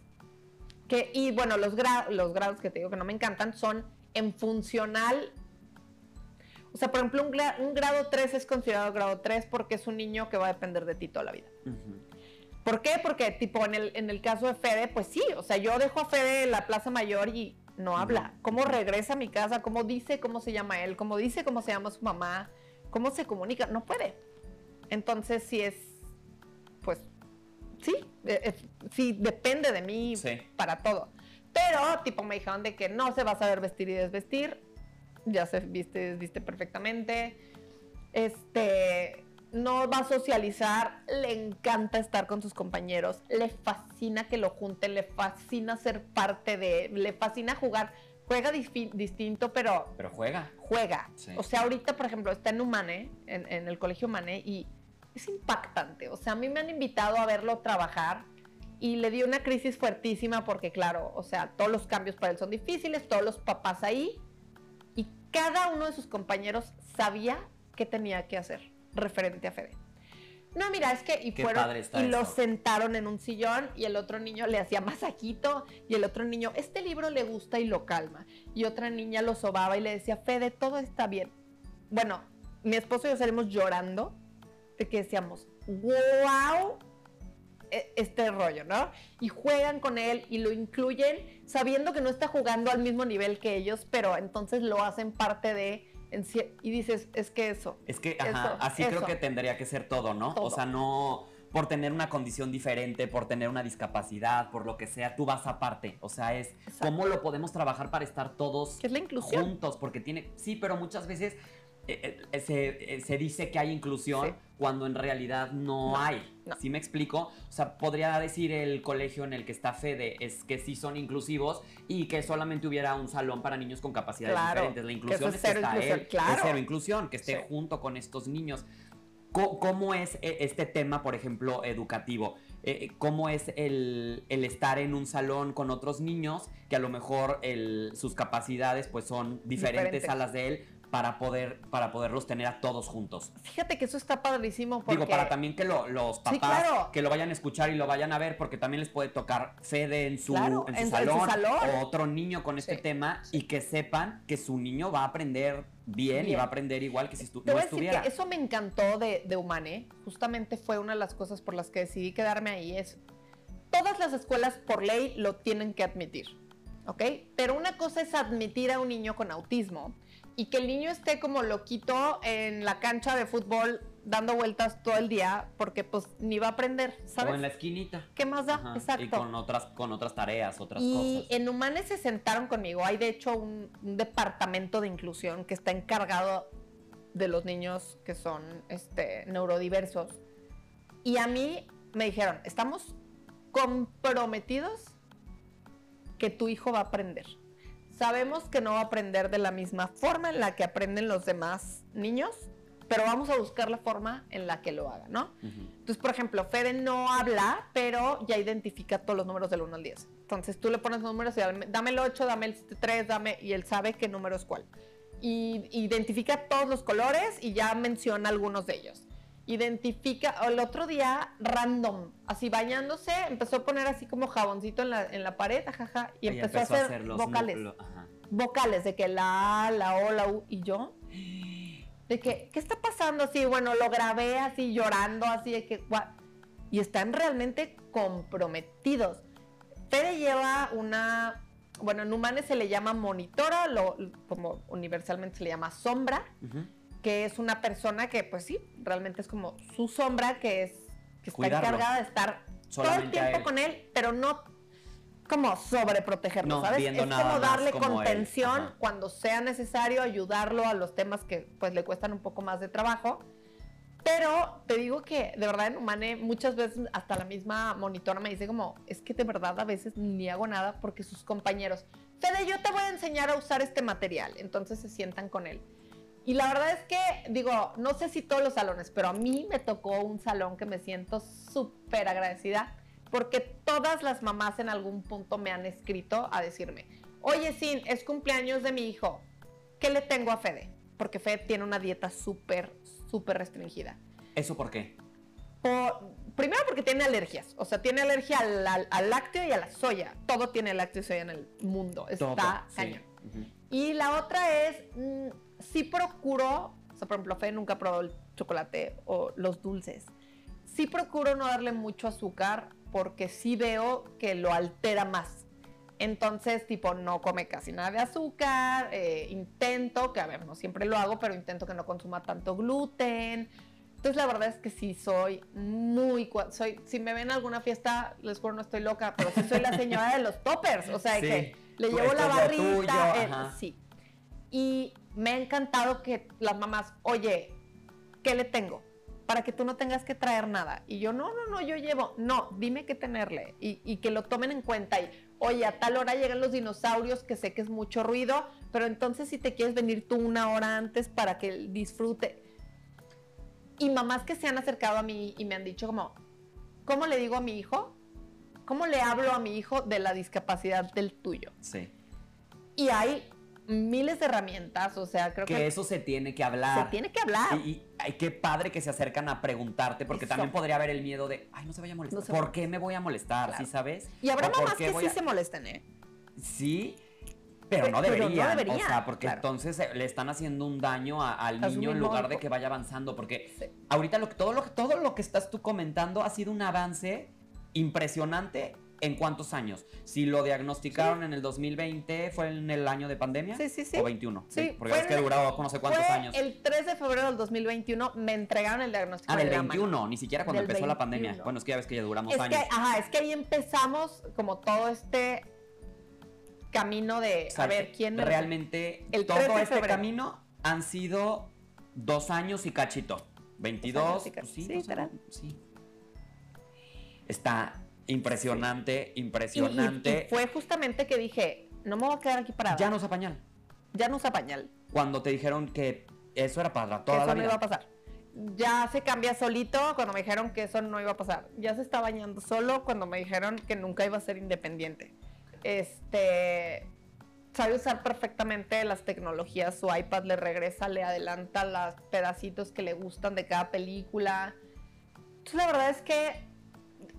que, y bueno, los, gra- los grados que te digo que no me encantan son en funcional. O sea, por ejemplo, un, gra- un grado 3 es considerado grado 3 porque es un niño que va a depender de ti toda la vida. ¿Por qué? Porque, tipo, en el, en el caso de Fede, pues sí, o sea, yo dejo a Fede en la Plaza Mayor y no habla. ¿Cómo regresa a mi casa? ¿Cómo dice cómo se llama él? ¿Cómo dice cómo se llama su mamá? ¿Cómo se comunica? No puede. Entonces, sí es, pues, sí, eh, eh, sí, depende de mí Sí. para todo. Pero, tipo, me dijeron de que no se va a saber vestir y desvestir. Ya se viste y desviste perfectamente. Este, no va a socializar, le encanta estar con sus compañeros, le fascina que lo junten, le fascina ser parte de, le fascina jugar. Juega distinto, pero Pero juega. juega. Sí. O sea, ahorita, por ejemplo, está en Humane, en, en el colegio Humane, y es impactante. O sea, a mí me han invitado a verlo trabajar y le dio una crisis fuertísima porque, claro, o sea, todos los cambios para él son difíciles, todos los papás ahí, cada uno de sus compañeros sabía qué tenía que hacer referente a Fede. No, mira, es que y Qué fueron y lo eso. sentaron en un sillón y el otro niño le hacía masajito y el otro niño, este libro le gusta y lo calma. Y otra niña lo sobaba y le decía, Fede, todo está bien. Bueno, mi esposo y yo salimos llorando de que decíamos, wow, e- este rollo, ¿no? Y juegan con él y lo incluyen sabiendo que no está jugando al mismo nivel que ellos, pero entonces lo hacen parte de... Y dices, es que eso. Es que, ajá, Eso, así creo que tendría que ser todo, ¿no? O sea, no por tener una condición diferente, por tener una discapacidad, por lo que sea, tú vas aparte. O sea, es Exacto. cómo lo podemos trabajar para estar todos ¿Qué es la inclusión? juntos, porque tiene, sí, pero muchas veces eh, eh, se, eh, se dice que hay inclusión Sí. cuando en realidad no, No, hay. no. ¿Sí me explico? O sea, podría decir el colegio en el que está Fede es que sí son inclusivos y que solamente hubiera un salón para niños con capacidades Claro, diferentes. La inclusión es cero está inclusión, él, claro. es cero inclusión, que esté Sí. junto con estos niños. ¿Cómo es este tema, por ejemplo, educativo? ¿Cómo es el, el estar en un salón con otros niños que a lo mejor el- sus capacidades pues son diferentes, Diferentes. a las de él para, poder, para poderlos tener a todos juntos? Fíjate que eso está padrísimo porque... Digo, para también que lo- los papás claro. que lo vayan a escuchar y lo vayan a ver, porque también les puede tocar Fede en su, Claro, en su en su- en su salón, salón. o otro niño con este Sí, tema y que sepan que su niño va a aprender bien, y va a aprender igual que si estu- Te no voy a decir estuviera. que eso me encantó de, de Humane. Justamente fue una de las cosas por las que decidí quedarme ahí. Es todas las escuelas por ley lo tienen que admitir, ¿ok? Pero una cosa es admitir a un niño con autismo y que el niño esté como loquito en la cancha de fútbol dando vueltas todo el día porque pues ni va a aprender, O ¿sabes? en la esquinita. ¿Qué más da? Ajá, Exacto. Y con otras, con otras tareas, otras Y cosas. en Humanes se sentaron conmigo. Hay de hecho un, un departamento de inclusión que está encargado de los niños que son este, neurodiversos. Y a mí me dijeron, estamos comprometidos que tu hijo va a aprender. Sabemos que no va a aprender de la misma forma en la que aprenden los demás niños, pero vamos a buscar la forma en la que lo haga, ¿no? Ujú. Entonces, por ejemplo, Fede no habla, pero ya identifica todos los números del 1 al 10. Entonces tú le pones números y dame, dame el 8, dame el 3, dame, y él sabe qué número es cuál. Y identifica todos los colores y ya menciona algunos de ellos. Identifica, el otro día, random, así bañándose, empezó a poner así como jaboncito en la, en la pared, ajaja, y, Ella empezó, a hacer, los vocales nu- lo- ajá. vocales de que la A, la O, la U y yo. De que, ¿qué está pasando? Así, bueno, lo grabé así llorando, así de que, "What?". Y están realmente comprometidos. Fede lleva una, bueno, en Humanes se le llama monitora, lo, como universalmente se le llama sombra, Ujú. Que es una persona que, pues sí, realmente es como su sombra, que es que está encargada de estar todo el Solamente tiempo con él, pero no como sobreprotegerlo, No, ¿sabes? es como darle como contención cuando sea necesario, ayudarlo a los temas que pues le cuestan un poco más de trabajo. Pero te digo que de verdad en Humane muchas veces hasta la misma monitora me dice como, es que de verdad a veces ni hago nada porque sus compañeros, Fede, yo te voy a enseñar a usar este material. Entonces se sientan con él. Y la verdad es que, digo, no sé si todos los salones, pero a mí me tocó un salón que me siento súper agradecida porque todas las mamás en algún punto me han escrito a decirme, oye, Sin, es cumpleaños de mi hijo, ¿qué le tengo a Fede? Porque Fede tiene una dieta súper, súper restringida. ¿Eso por qué? Por- primero porque tiene alergias, o sea, tiene alergia al, al- al lácteo y a la soya. Todo tiene lácteo y soya en el mundo, está Todo, sí. cañón. Y la otra es, mm, sí procuro, o sea, por ejemplo, Fe nunca probó el chocolate o los dulces. Sí procuro no darle mucho azúcar porque sí veo que lo altera más. Entonces, tipo, no come casi nada de azúcar, eh, intento, que a ver, no siempre lo hago, pero intento que no consuma tanto gluten. Entonces, la verdad es que sí soy muy, soy, si me ven en alguna fiesta, les juro no estoy loca, pero sí soy la señora de los toppers, o sea, que le llevo la barrita, eh, sí. Y me ha encantado que las mamás, oye, ¿qué le tengo? Para que tú no tengas que traer nada. Y yo, no, no, no, yo llevo, no, dime qué tenerle y, y que lo tomen en cuenta. Y, oye, a tal hora llegan los dinosaurios, que sé que es mucho ruido, pero entonces si te quieres venir tú una hora antes para que disfrute. Y mamás que se han acercado a mí y me han dicho como, ¿cómo le digo a mi hijo? ¿Cómo le hablo a mi hijo de la discapacidad del tuyo? Sí. Y hay miles de herramientas, o sea, creo que... Que eso se tiene que hablar. Se tiene que hablar. Y, y qué padre que se acercan a preguntarte, porque también podría haber el miedo de, ay, no se vaya a molestar. ¿Por qué me voy a molestar? ¿Sí sabes? Y habrá mamás que sí se molesten, ¿eh? Sí, pero, no deberían. o sea, porque entonces eh, le están haciendo un daño al niño en lugar de que vaya avanzando. Porque ahorita lo, todo, lo, todo lo que estás tú comentando ha sido un avance impresionante ¿En cuántos años? Si lo diagnosticaron en el 2020, ¿fue en el año de pandemia? Sí, sí, sí. ¿O 21? Sí, porque es que durado no sé cuántos años. El 3 de febrero del 2021 me entregaron el diagnóstico. Ah, del 21, ni siquiera cuando empezó la pandemia. Bueno, es que ya ves que ya duramos es años. Que, ajá, es que ahí empezamos como todo este camino de a ver quién me... Realmente, el todo este camino han sido dos años y cachito. 22, y pues sí, sí, sí. Está Impresionante, impresionante. Y, fue justamente que dije, no me voy a quedar aquí parada. Ya no usa pañal. Ya no usa pañal. Cuando te dijeron que eso era para toda la vida. no iba a pasar. Ya se cambia solito cuando me dijeron que eso no iba a pasar. Ya se está bañando solo cuando me dijeron que nunca iba a ser independiente. Este sabe usar perfectamente las tecnologías, su iPad le regresa, le adelanta los pedacitos que le gustan de cada película. Entonces la verdad es que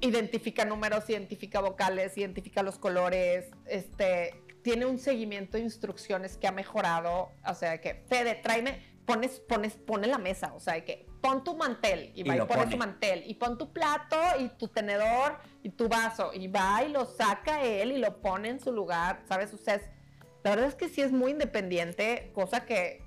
identifica números, identifica vocales, identifica los colores, este, tiene un seguimiento de instrucciones que ha mejorado, o sea, que Fede, tráeme, pones, pones, pone la mesa, o sea, que pon tu mantel y va y, pone tu mantel y pon tu plato y tu tenedor y tu vaso y va y lo saca él y lo pone en su lugar, ¿sabes? O sea, la verdad es que sí es muy independiente, cosa que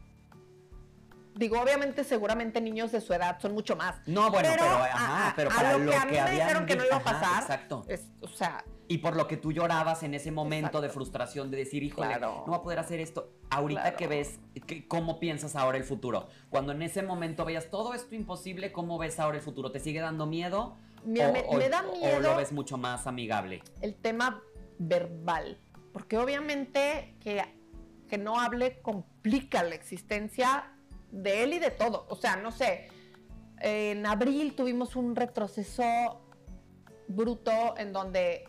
digo, obviamente, seguramente niños de su edad son mucho más. No, bueno, pero, ajá, pero para lo, que, a mí me dijeron que no iba a pasar. exacto. o sea. Y por lo que tú llorabas en ese momento de frustración de decir, híjole, no va a poder hacer esto. Ahorita que ves, ¿cómo piensas ahora el futuro? Cuando en ese momento veías todo esto imposible, ¿cómo ves ahora el futuro? ¿Te sigue dando miedo? me, da miedo. ¿O lo ves mucho más amigable? El tema verbal. Porque obviamente que, que no hable complica la existencia de él y de todo. O sea, no sé, en abril tuvimos un retroceso bruto en donde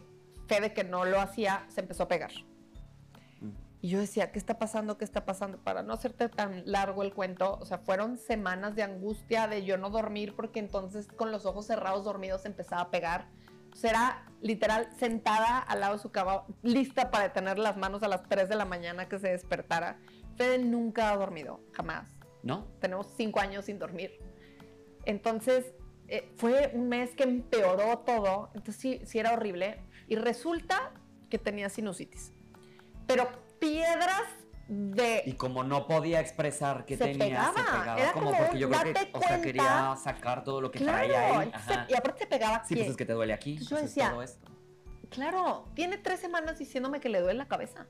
Fede, que no lo hacía, se empezó a pegar. Y yo decía, ¿qué está pasando? ¿Qué está pasando? Para no hacerte tan largo el cuento, o sea, fueron semanas de angustia, de yo no dormir, porque entonces con los ojos cerrados dormidos empezaba a pegar. Será literal sentada al lado de su cama, lista para tener las manos a las 3 de la mañana que se despertara. Fede nunca ha dormido, jamás. ¿No? Tenemos cinco años sin dormir. Entonces, eh, fue un mes que empeoró todo. Entonces, sí, sí era horrible. Y resulta que tenía sinusitis. Pero piedras de... Y como no podía expresar que tenía, pegaba. se pegaba. Era como, porque yo creo que, o sea, quería sacar todo lo que traía ahí. y aparte se pegaba aquí. Sí, pues es que te duele aquí. yo decía, claro, tiene tres semanas diciéndome que le duele la cabeza.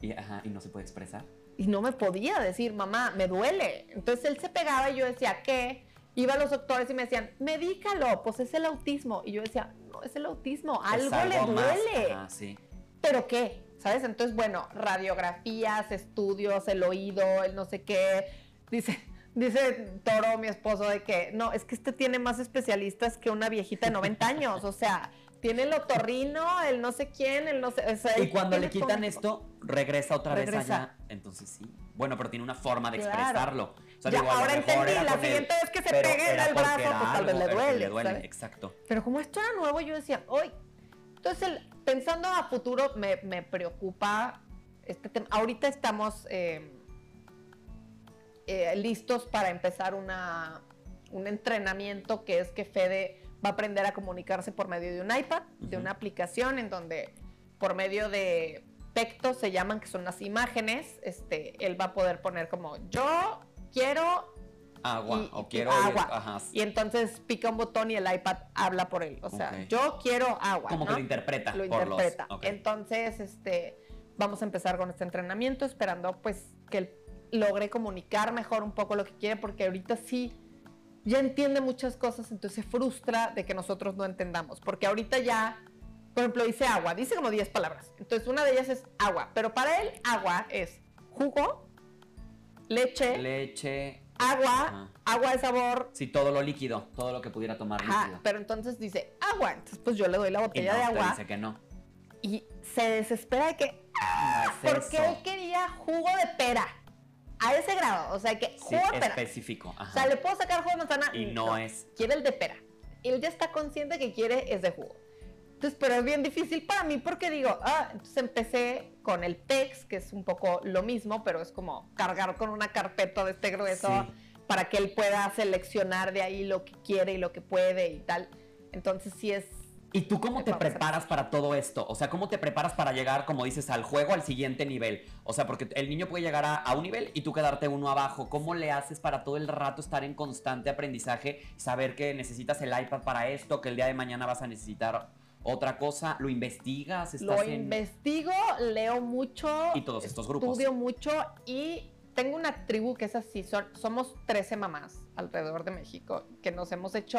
Y, ajá, y no se puede expresar y no me podía decir, mamá, me duele. Entonces él se pegaba y yo decía, ¿qué? Iba a los doctores y me decían, medícalo, pues es el autismo. Y yo decía, no, es el autismo, algo, le duele. sí. ¿Pero qué? ¿Sabes? Entonces, bueno, radiografías, estudios, el oído, el no sé qué. Dice, dice Toro, mi esposo, de que no, es que este tiene más especialistas que una viejita de 90 años. O sea, tiene el otorrino, el no sé quién, el no sé. y cuando le quitan esto, regresa otra vez allá. Entonces sí. Bueno, pero tiene una forma de expresarlo. ya, ahora entendí, la siguiente vez que se pegue en el brazo, pues tal vez le duele. Le duele exacto. Pero como esto era nuevo, yo decía, hoy. Entonces, pensando a futuro, me, preocupa este tema. Ahorita estamos. Eh, eh, listos para empezar una, un entrenamiento que es que Fede va a aprender a comunicarse por medio de un iPad, de una aplicación en donde por medio de pectos se llaman, que son las imágenes, este, él va a poder poner como yo quiero agua y, o quiero agua. ajá, Y entonces pica un botón y el iPad habla por él. O sea, yo quiero agua. como que lo interpreta Lo por los- interpreta. Entonces, este, vamos a empezar con este entrenamiento, esperando pues que él logre comunicar mejor un poco lo que quiere, porque ahorita sí ya entiende muchas cosas, entonces se frustra de que nosotros no entendamos, porque ahorita ya, por ejemplo, dice agua, dice como 10 palabras. Entonces, una de ellas es agua, pero para él agua es jugo, leche, leche agua, Ajá. agua de sabor, sí todo lo líquido todo lo que pudiera tomar Ajá, líquido pero entonces dice agua. Entonces, pues yo le doy la y botella no, de agua dice que no y se desespera de que. No es Porque eso. él quería jugo de pera. A ese grado. O sea, que sí jugo de pera. específico ajá. O sea, le puedo sacar jugo de manzana. y no, es Quiere el de pera. Él ya está consciente que quiere es de jugo. Entonces, pero es bien difícil para mí porque digo, ah, entonces empecé con el text, que es un poco lo mismo, pero es como cargar con una carpeta de este grueso Sí. para que él pueda seleccionar de ahí lo que quiere y lo que puede y tal. Entonces sí es ¿Y tú cómo te preparas para todo esto? O sea, ¿cómo te preparas para llegar, como dices, al juego, al siguiente nivel? O sea, porque el niño puede llegar a, a un nivel y tú quedarte uno abajo. ¿Cómo le haces para todo el rato estar en constante aprendizaje? Saber que necesitas el iPad para esto, que el día de mañana vas a necesitar otra cosa. ¿Lo investigas? Lo ¿Estás en...? investigo, leo mucho. Y todos estos grupos. Estudio mucho y tengo una tribu que es así. son- somos 13 mamás alrededor de México que nos hemos hecho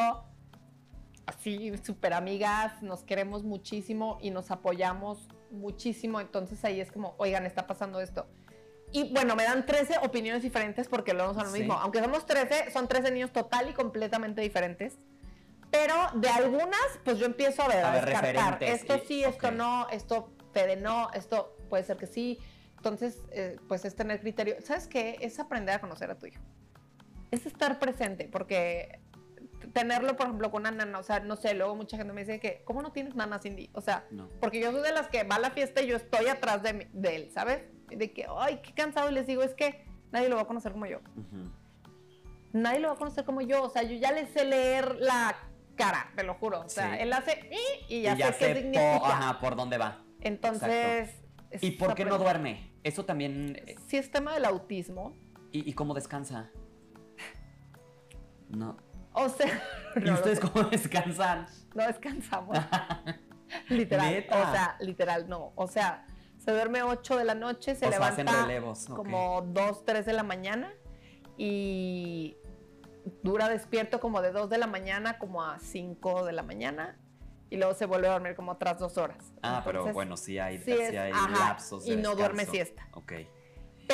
así súper amigas, nos queremos muchísimo y nos apoyamos muchísimo. Entonces ahí es como, oigan, está pasando esto. Y bueno, me dan 13 opiniones diferentes porque lo a lo Sí. mismo. Aunque somos 13, son 13 niños total y completamente diferentes. Pero de algunas, pues yo empiezo a ver, A ver, descartar. Esto y- sí, esto ok. no, esto Fede no, esto puede ser que sí. Entonces, eh, pues es tener criterio. ¿Sabes qué? Es aprender a conocer a tu hijo. Es estar presente, porque tenerlo, por ejemplo, con una nana, o sea, no sé, luego mucha gente me dice que, ¿cómo no tienes nana, Cindy? O sea, No. porque yo soy de las que va a la fiesta y yo estoy atrás de, de él, ¿sabes? De que, ay, qué cansado. Y les digo, es que nadie lo va a conocer como yo. Nadie lo va a conocer como yo. O sea, yo ya le sé leer la cara, te lo juro. O sea, Sí. él hace y, y ya, y ya sé qué sé po- significa. ajá, por dónde va. Entonces. ¿Y por qué no duerme? Eso también... eh, Sí, es tema del autismo. ¿Y, y cómo descansa? No. O sea, ¿Y no, ustedes no, cómo descansan? no descansamos. literal. ¿Neta? O sea, literal, no. O sea, se duerme 8 de la noche, se O sea, hacen levanta relevos, como 2, 3 de la mañana y dura despierto como de 2 de la mañana como a 5 de la mañana y luego se vuelve a dormir como otras dos horas. Ah, pero Entonces, bueno, sí hay, sí sí es- hay ajá, lapsos de y no duerme descanso. siesta. Ok.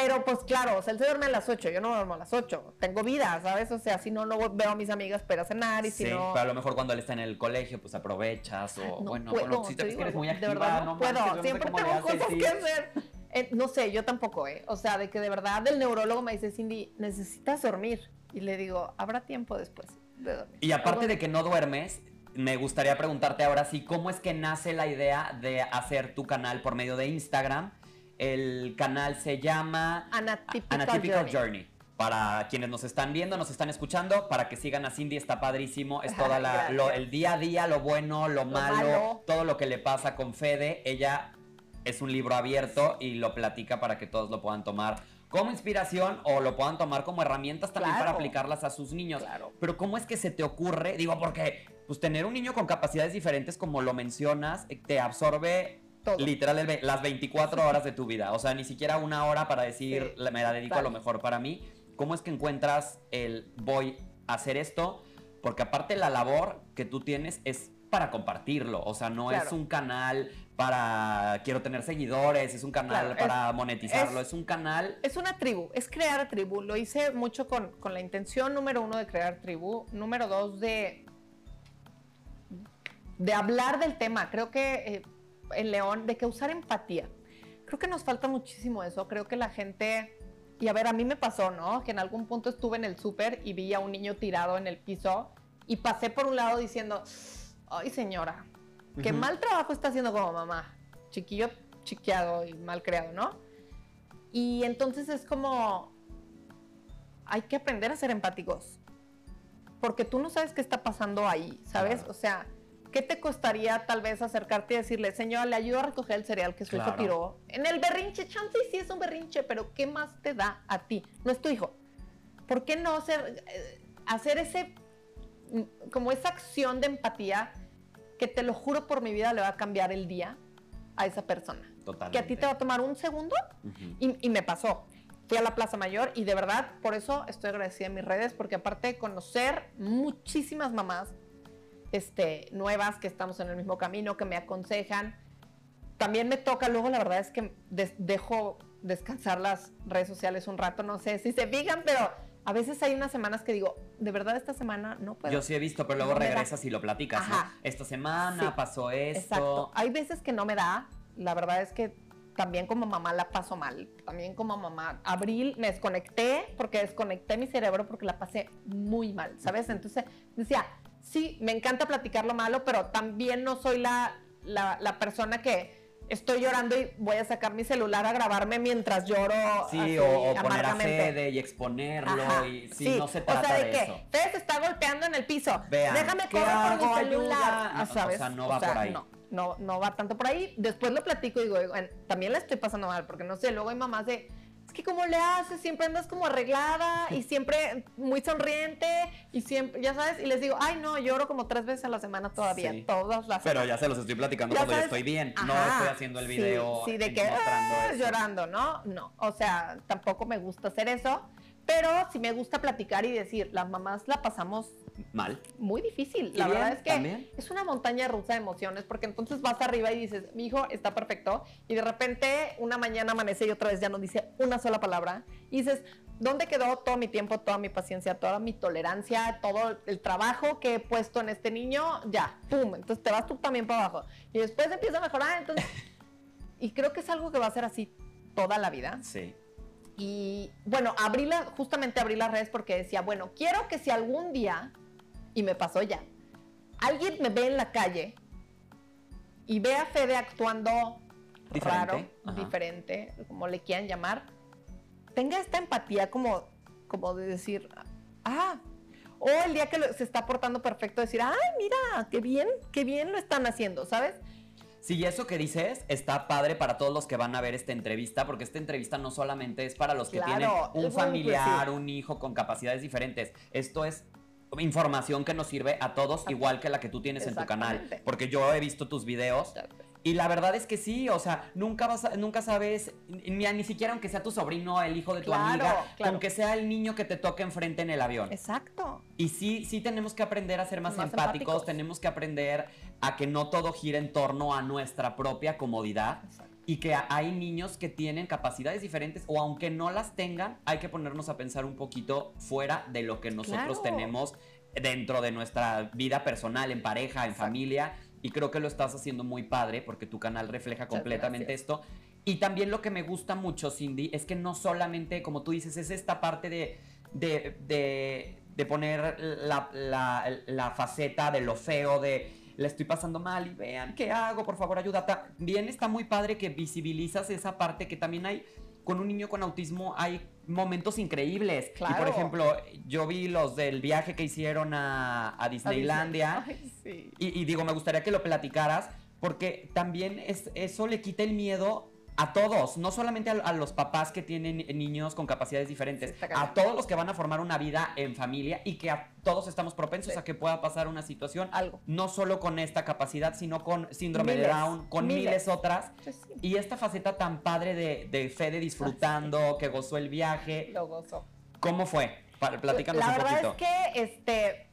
Pero pues claro, o sea, él se duerme a las 8, yo no duermo a las 8. Tengo vida, ¿sabes? O sea, si no, no veo a mis amigas para cenar y Sí, si no... pero a lo mejor cuando él está en el colegio, pues aprovechas o No bueno, puedo, bueno, si te digo, eres muy de activa, verdad no, puedo, siempre tengo cosas sí. que hacer. Eh, no sé, yo tampoco, ¿eh? O sea, de que de verdad el neurólogo me dice, Cindy, necesitas dormir. Y le digo, habrá tiempo después de dormir. Y aparte de que no duermes, me gustaría preguntarte ahora sí, ¿cómo es que nace la idea de hacer tu canal por medio de Instagram? El canal se llama Anatypical Anatypical Journey. Journey. Para quienes nos están viendo, nos están escuchando, para que sigan a Cindy, está padrísimo. Es toda la, lo- el día a día, lo bueno, lo, malo, malo. todo lo que le pasa con Fede. Ella es un libro abierto y lo platica para que todos lo puedan tomar como inspiración o lo puedan tomar como herramientas también Claro. para aplicarlas a sus niños. Claro. Pero ¿cómo es que se te ocurre? Digo, porque pues tener un niño con capacidades diferentes, como lo mencionas, eh, te absorbe Todo. literal el las 24 horas de tu vida. O sea, ni siquiera una hora para decir, Sí, "La- me la dedico a lo mejor para mí. ¿Cómo es que encuentras el voy a hacer esto? Porque aparte la labor que tú tienes es para compartirlo. O sea, no es un canal para quiero tener seguidores, es un canal Claro, para es- monetizarlo, es- es un canal Es una tribu, es crear tribu. Lo hice mucho con, con la intención, número uno, de crear tribu. Número dos, de, de hablar del tema. Creo que eh, en León, de que usar empatía. Creo que nos falta muchísimo eso. Creo que la gente... Y a ver, a mí me pasó, ¿no? Que en algún punto estuve en el súper y vi a un niño tirado en el piso y pasé por un lado diciendo, ay señora, qué mal trabajo está haciendo como mamá. Chiquillo chiqueado y mal creado, ¿no? Y entonces es como, hay que aprender a ser empáticos. Porque tú no sabes qué está pasando ahí, ¿sabes? Claro. O sea, ¿qué te costaría tal vez acercarte y decirle, señora, le ayudo a recoger el cereal que su hijo Claro. tiró? En el berrinche, chance sí es un berrinche, pero ¿qué más te da a ti? No es tu hijo. ¿Por qué no hacer, eh, hacer ese, mm, como esa acción de empatía que te lo juro por mi vida le va a cambiar el día a esa persona? Totalmente. Que a ti te va a tomar un segundo Ujú. y, y me pasó. Fui a la Plaza Mayor y de verdad, por eso estoy agradecida en mis redes, porque aparte de conocer muchísimas mamás este, nuevas que estamos en el mismo camino, que me aconsejan, también me toca, luego la verdad es que des- dejo descansar las redes sociales un rato, no sé si se fijan, pero a veces hay unas semanas que digo, de verdad esta semana no puedo. Yo sí he visto, pero luego No regresas y lo platicas. Esta semana Sí. pasó esto. Exacto. Hay veces que no me da. La verdad es que también como mamá la paso mal. También como mamá. Abril me desconecté porque desconecté mi cerebro porque la pasé muy mal, ¿sabes? Entonces decía, sí, me encanta platicar lo malo, pero también no soy la, la, la persona que estoy llorando y voy a sacar mi celular a grabarme mientras lloro. Sí, así, o, o poner a. Fede y exponerlo. Ajá, Y sí, no se trata o sea, de, de, que eso. Fede se está golpeando en el piso. Vean, Déjame ¿qué correr por mi celular. Ah, No, ¿sabes? o sea, no va por ahí. No, no, no va tanto por ahí. Después lo platico y digo, "Oigan, también la estoy pasando mal, porque no sé, luego hay mamás de, que cómo le haces, siempre andas como arreglada y siempre muy sonriente y siempre, ya sabes, y les digo, ay no, lloro como tres veces a la semana todavía, Sí. todas las Pero ya se los estoy platicando ya cuando sabes, estoy bien. no estoy haciendo el video Sí, de que "Ah", llorando, ¿no? No, o sea, tampoco me gusta hacer eso, pero sí me gusta platicar y decir, las mamás la pasamos Mal. muy difícil. La bien, verdad es que también. es una montaña rusa de emociones, porque entonces vas arriba y dices, mi hijo está perfecto, y de repente una mañana amanece y otra vez ya no dice una sola palabra, y dices, ¿dónde quedó todo mi tiempo, toda mi paciencia, toda mi tolerancia, todo el trabajo que he puesto en este niño? Ya, pum, entonces te vas tú también para abajo. Y después empieza a mejorar, entonces... Y creo que es algo que va a ser así toda la vida. Sí. Y bueno, abrí la, justamente abrí las redes porque decía, bueno, quiero que si algún día, y me pasó ya, alguien me ve en la calle y ve a Fede actuando Diferente, raro, ajá. diferente, como le quieran llamar, tenga esta empatía como, como de decir, ah, o el día que lo- se está portando perfecto, decir, ay, mira, qué bien, qué bien lo están haciendo, ¿sabes? Sí, y eso que dices está padre para todos los que van a ver esta entrevista, porque esta entrevista no solamente es para los que Claro, tienen pues un sí. familiar, un hijo con capacidades diferentes. Esto es información que nos sirve a todos, igual que la que tú tienes en tu canal. Porque yo he visto tus videos y la verdad es que sí, o sea, nunca vas a- nunca sabes, ni, ni siquiera aunque sea tu sobrino, el hijo de tu Claro, amiga, claro. aunque sea el niño que te toque enfrente en el avión. Exacto. Y sí, sí tenemos que aprender a ser más, Más empáticos, empáticos. tenemos que aprender a que no todo gira en torno a nuestra propia comodidad Exacto. Y que hay niños que tienen capacidades diferentes o aunque no las tengan, hay que ponernos a pensar un poquito fuera de lo que nosotros Claro. tenemos dentro de nuestra vida personal, en pareja, en Exacto. familia. Y creo que lo estás haciendo muy padre porque tu canal refleja Muchas completamente gracias. esto. Y también lo que me gusta mucho, Cindy, es que no solamente, como tú dices, es esta parte de, de, de, de poner la, la- la faceta de lo feo, de la estoy pasando mal y vean qué hago, por favor, ayuda. También está muy padre que visibilizas esa parte que también hay, con un niño con autismo hay momentos increíbles. Y por Claro. ejemplo, yo vi los del viaje que hicieron a, a Disneylandia. Ay, sí. Y, y digo, me gustaría que lo platicaras, porque también es, eso le quita el miedo a todos, no solamente a, a los papás que tienen niños con capacidades diferentes, a todos los que van a formar una vida en familia y que a todos estamos propensos Sí. a que pueda pasar una situación, Algo. no solo con esta capacidad, sino con síndrome de Down, con miles. miles otras. Sí, sí. Y esta faceta tan padre de, de Fede disfrutando, que gozó el viaje, Lo gozo. ¿cómo fue? Platícanos La un verdad poquito. es que este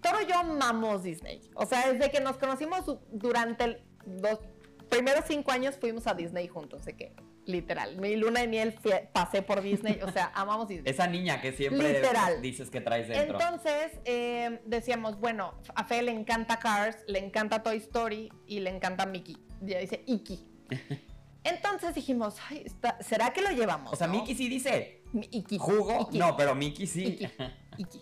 Toro y yo amamos Disney. O sea, desde que nos conocimos du- durante el- primeros cinco años fuimos a Disney juntos, de que literal, mi luna de miel fue- pasé por Disney, o sea, amamos Disney. Esa niña que siempre Literal. dices que traes dentro. Entonces eh, decíamos, bueno, a Fe le encanta Cars, le encanta Toy Story y le encanta Mickey. Ya dice Iki. Entonces dijimos, Ay, está- ¿será que lo llevamos? o sea, no? Mickey sí dice Iki. jugo, Iki. no, pero Mickey sí. Iki, Iki.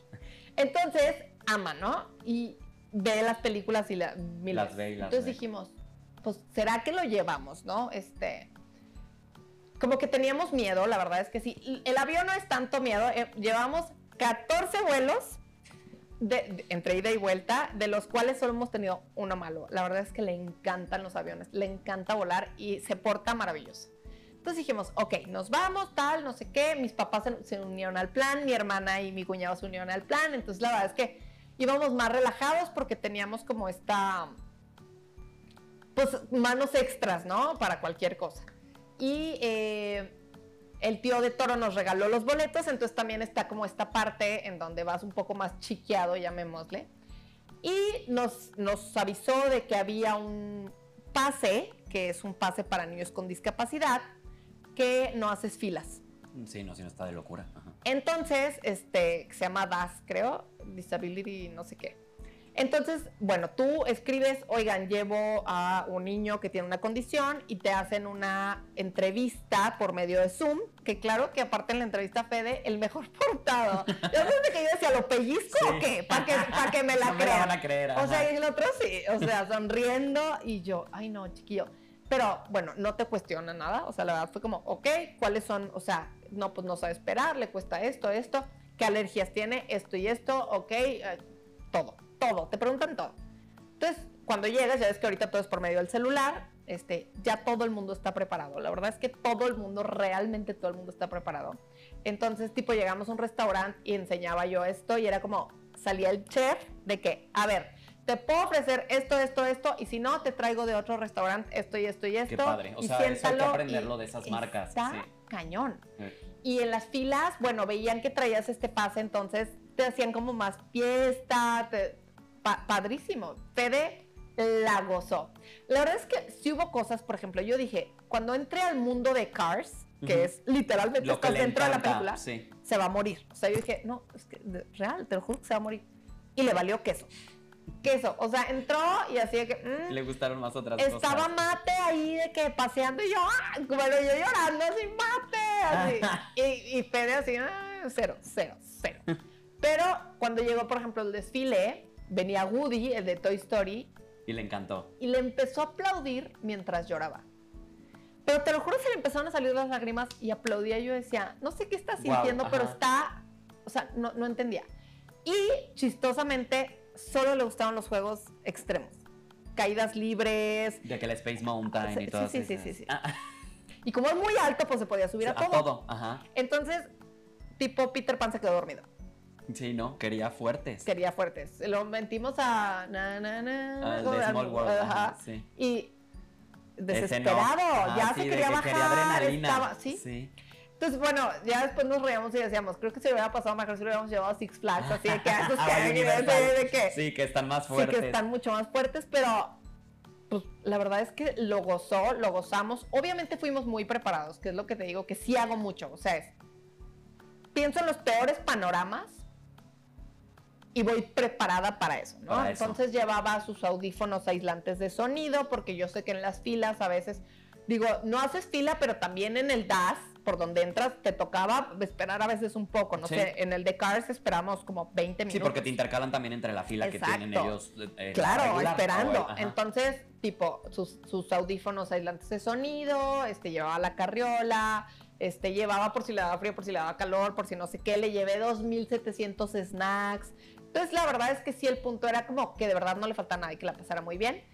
Entonces, ama, ¿no? Y ve las películas y la. Las ve y las Entonces ve. dijimos, pues, ¿será que lo llevamos, no? Este. como que teníamos miedo, la verdad es que sí. El avión no es tanto miedo, eh, llevamos 14 vuelos entre ida y vuelta, de los cuales solo hemos tenido uno malo. La verdad es que le encantan los aviones, le encanta volar y se porta maravilloso. Entonces dijimos, ok, nos vamos, tal, no sé qué. Mis papás se, se unieron al plan, mi hermana y mi cuñado se unieron al plan. Entonces la verdad es que íbamos más relajados porque teníamos como esta, pues manos extras, ¿no? Para cualquier cosa. Y eh, el tío de Toro nos regaló los boletos, entonces también está como esta parte en donde vas un poco más chiqueado, llamémosle. Y nos, nos avisó de que había un pase, que es un pase para niños con discapacidad, que no haces filas. Sí, no, si no está de locura. Ajá. Entonces, este, que se llama DAS, creo, Disability, no sé qué. Entonces, bueno, tú escribes, oigan, llevo a un niño que tiene una condición y te hacen una entrevista por medio de Zoom, que claro que aparte en la entrevista Fede, el mejor portado. Yo desde que yo decía, ¿lo pellizco o qué? Para que, pa' que me la No me la van a creer, O sea, y el otro sí, o sea, sonriendo y yo, ay no, chiquillo. Pero bueno, no te cuestiona nada, o sea, la verdad fue como, ok, ¿cuáles son? O sea, no, pues no sabe esperar, le cuesta esto, esto, qué alergias tiene, esto y esto, ok, eh, todo, todo, te preguntan todo. Entonces, cuando llegas, ya ves que ahorita todo es por medio del celular, este, ya todo el mundo está preparado. La verdad es que todo el mundo, realmente todo el mundo está preparado. Entonces, tipo, llegamos a un restaurante y enseñaba yo esto y era como, salía el chef de que, a ver, te puedo ofrecer esto, esto, esto, y si no, te traigo de otro restaurante esto y esto y esto. Qué padre. O y sea, eso hay que aprenderlo y de esas marcas, Está sí. cañón. Eh, Y en las filas, bueno, veían que traías este pase, entonces te hacían como más fiesta, te- pa- padrísimo. Fede la gozó. La verdad es que sí hubo cosas, por ejemplo, yo dije, cuando entré al mundo de Cars, que Ujú. es literalmente Lo estás dentro de la encanta, película, sí. se va a morir. O sea, yo dije, no, es que real, te lo juro que se va a morir. Y le valió queso. Queso. O sea, entró y así de que. mm, Le gustaron más otras estaba cosas. mate ahí de que paseando y yo, ¡ah! bueno, yo llorando así, mate, así. y, y Fede así, "Ah, cero, cero, cero. Pero cuando llegó, por ejemplo, el desfile, venía Woody, el de Toy Story, Y le encantó. y le empezó a aplaudir mientras lloraba. Pero te lo juro, se le empezaron a salir las lágrimas y aplaudía. Yo decía, no sé qué está sintiendo, pero está, o sea, no, no entendía. Y chistosamente, solo le gustaban los juegos extremos. Caídas libres. De que la Space Mountain Sí, y todo sí, sí, sí, sí. Ah, Y como es muy alto, pues se podía subir a, todo. Ajá. Entonces, tipo, Peter Pan se quedó dormido. Sí, no, quería fuertes. Quería fuertes. Lo mentimos a... Na, na, na, Ah, de Small World. ajá. Ajá, sí. Y no. desesperado, ya sí, se quería que bajar, Quería adrenalina. estaba, ¿sí? Sí. Entonces, bueno, ya después nos reíamos y decíamos, creo que si hubiera pasado mejor si lo hubiéramos llevado a Six Flags, así de que, Ah, que, bueno, de, que, Sí, que están más sí fuertes. que están mucho más fuertes, pero pues la verdad es que lo gozó, lo gozamos. Obviamente fuimos muy preparados, que es lo que te digo, que sí hago mucho, o sea, es, pienso en los peores panoramas y voy preparada para eso, ¿no? Para eso. Entonces llevaba sus audífonos aislantes de sonido, porque yo sé que en las filas a veces, digo, no haces fila, pero también en el DAS, por donde entras, te tocaba esperar a veces un poco, no Sí. sé, en el de Cars esperamos como 20 minutos. Sí, porque te intercalan también entre la fila que tienen ellos. eh, la Claro, regular, esperando. el-. Entonces, tipo, sus, sus audífonos aislantes de sonido, este, llevaba la carriola, este, llevaba por si le daba frío, por si le daba calor, por si no sé qué, le llevé 2.700 snacks. Entonces, la verdad es que sí, el punto era como que de verdad no le faltaba nada y que la pasara muy bien.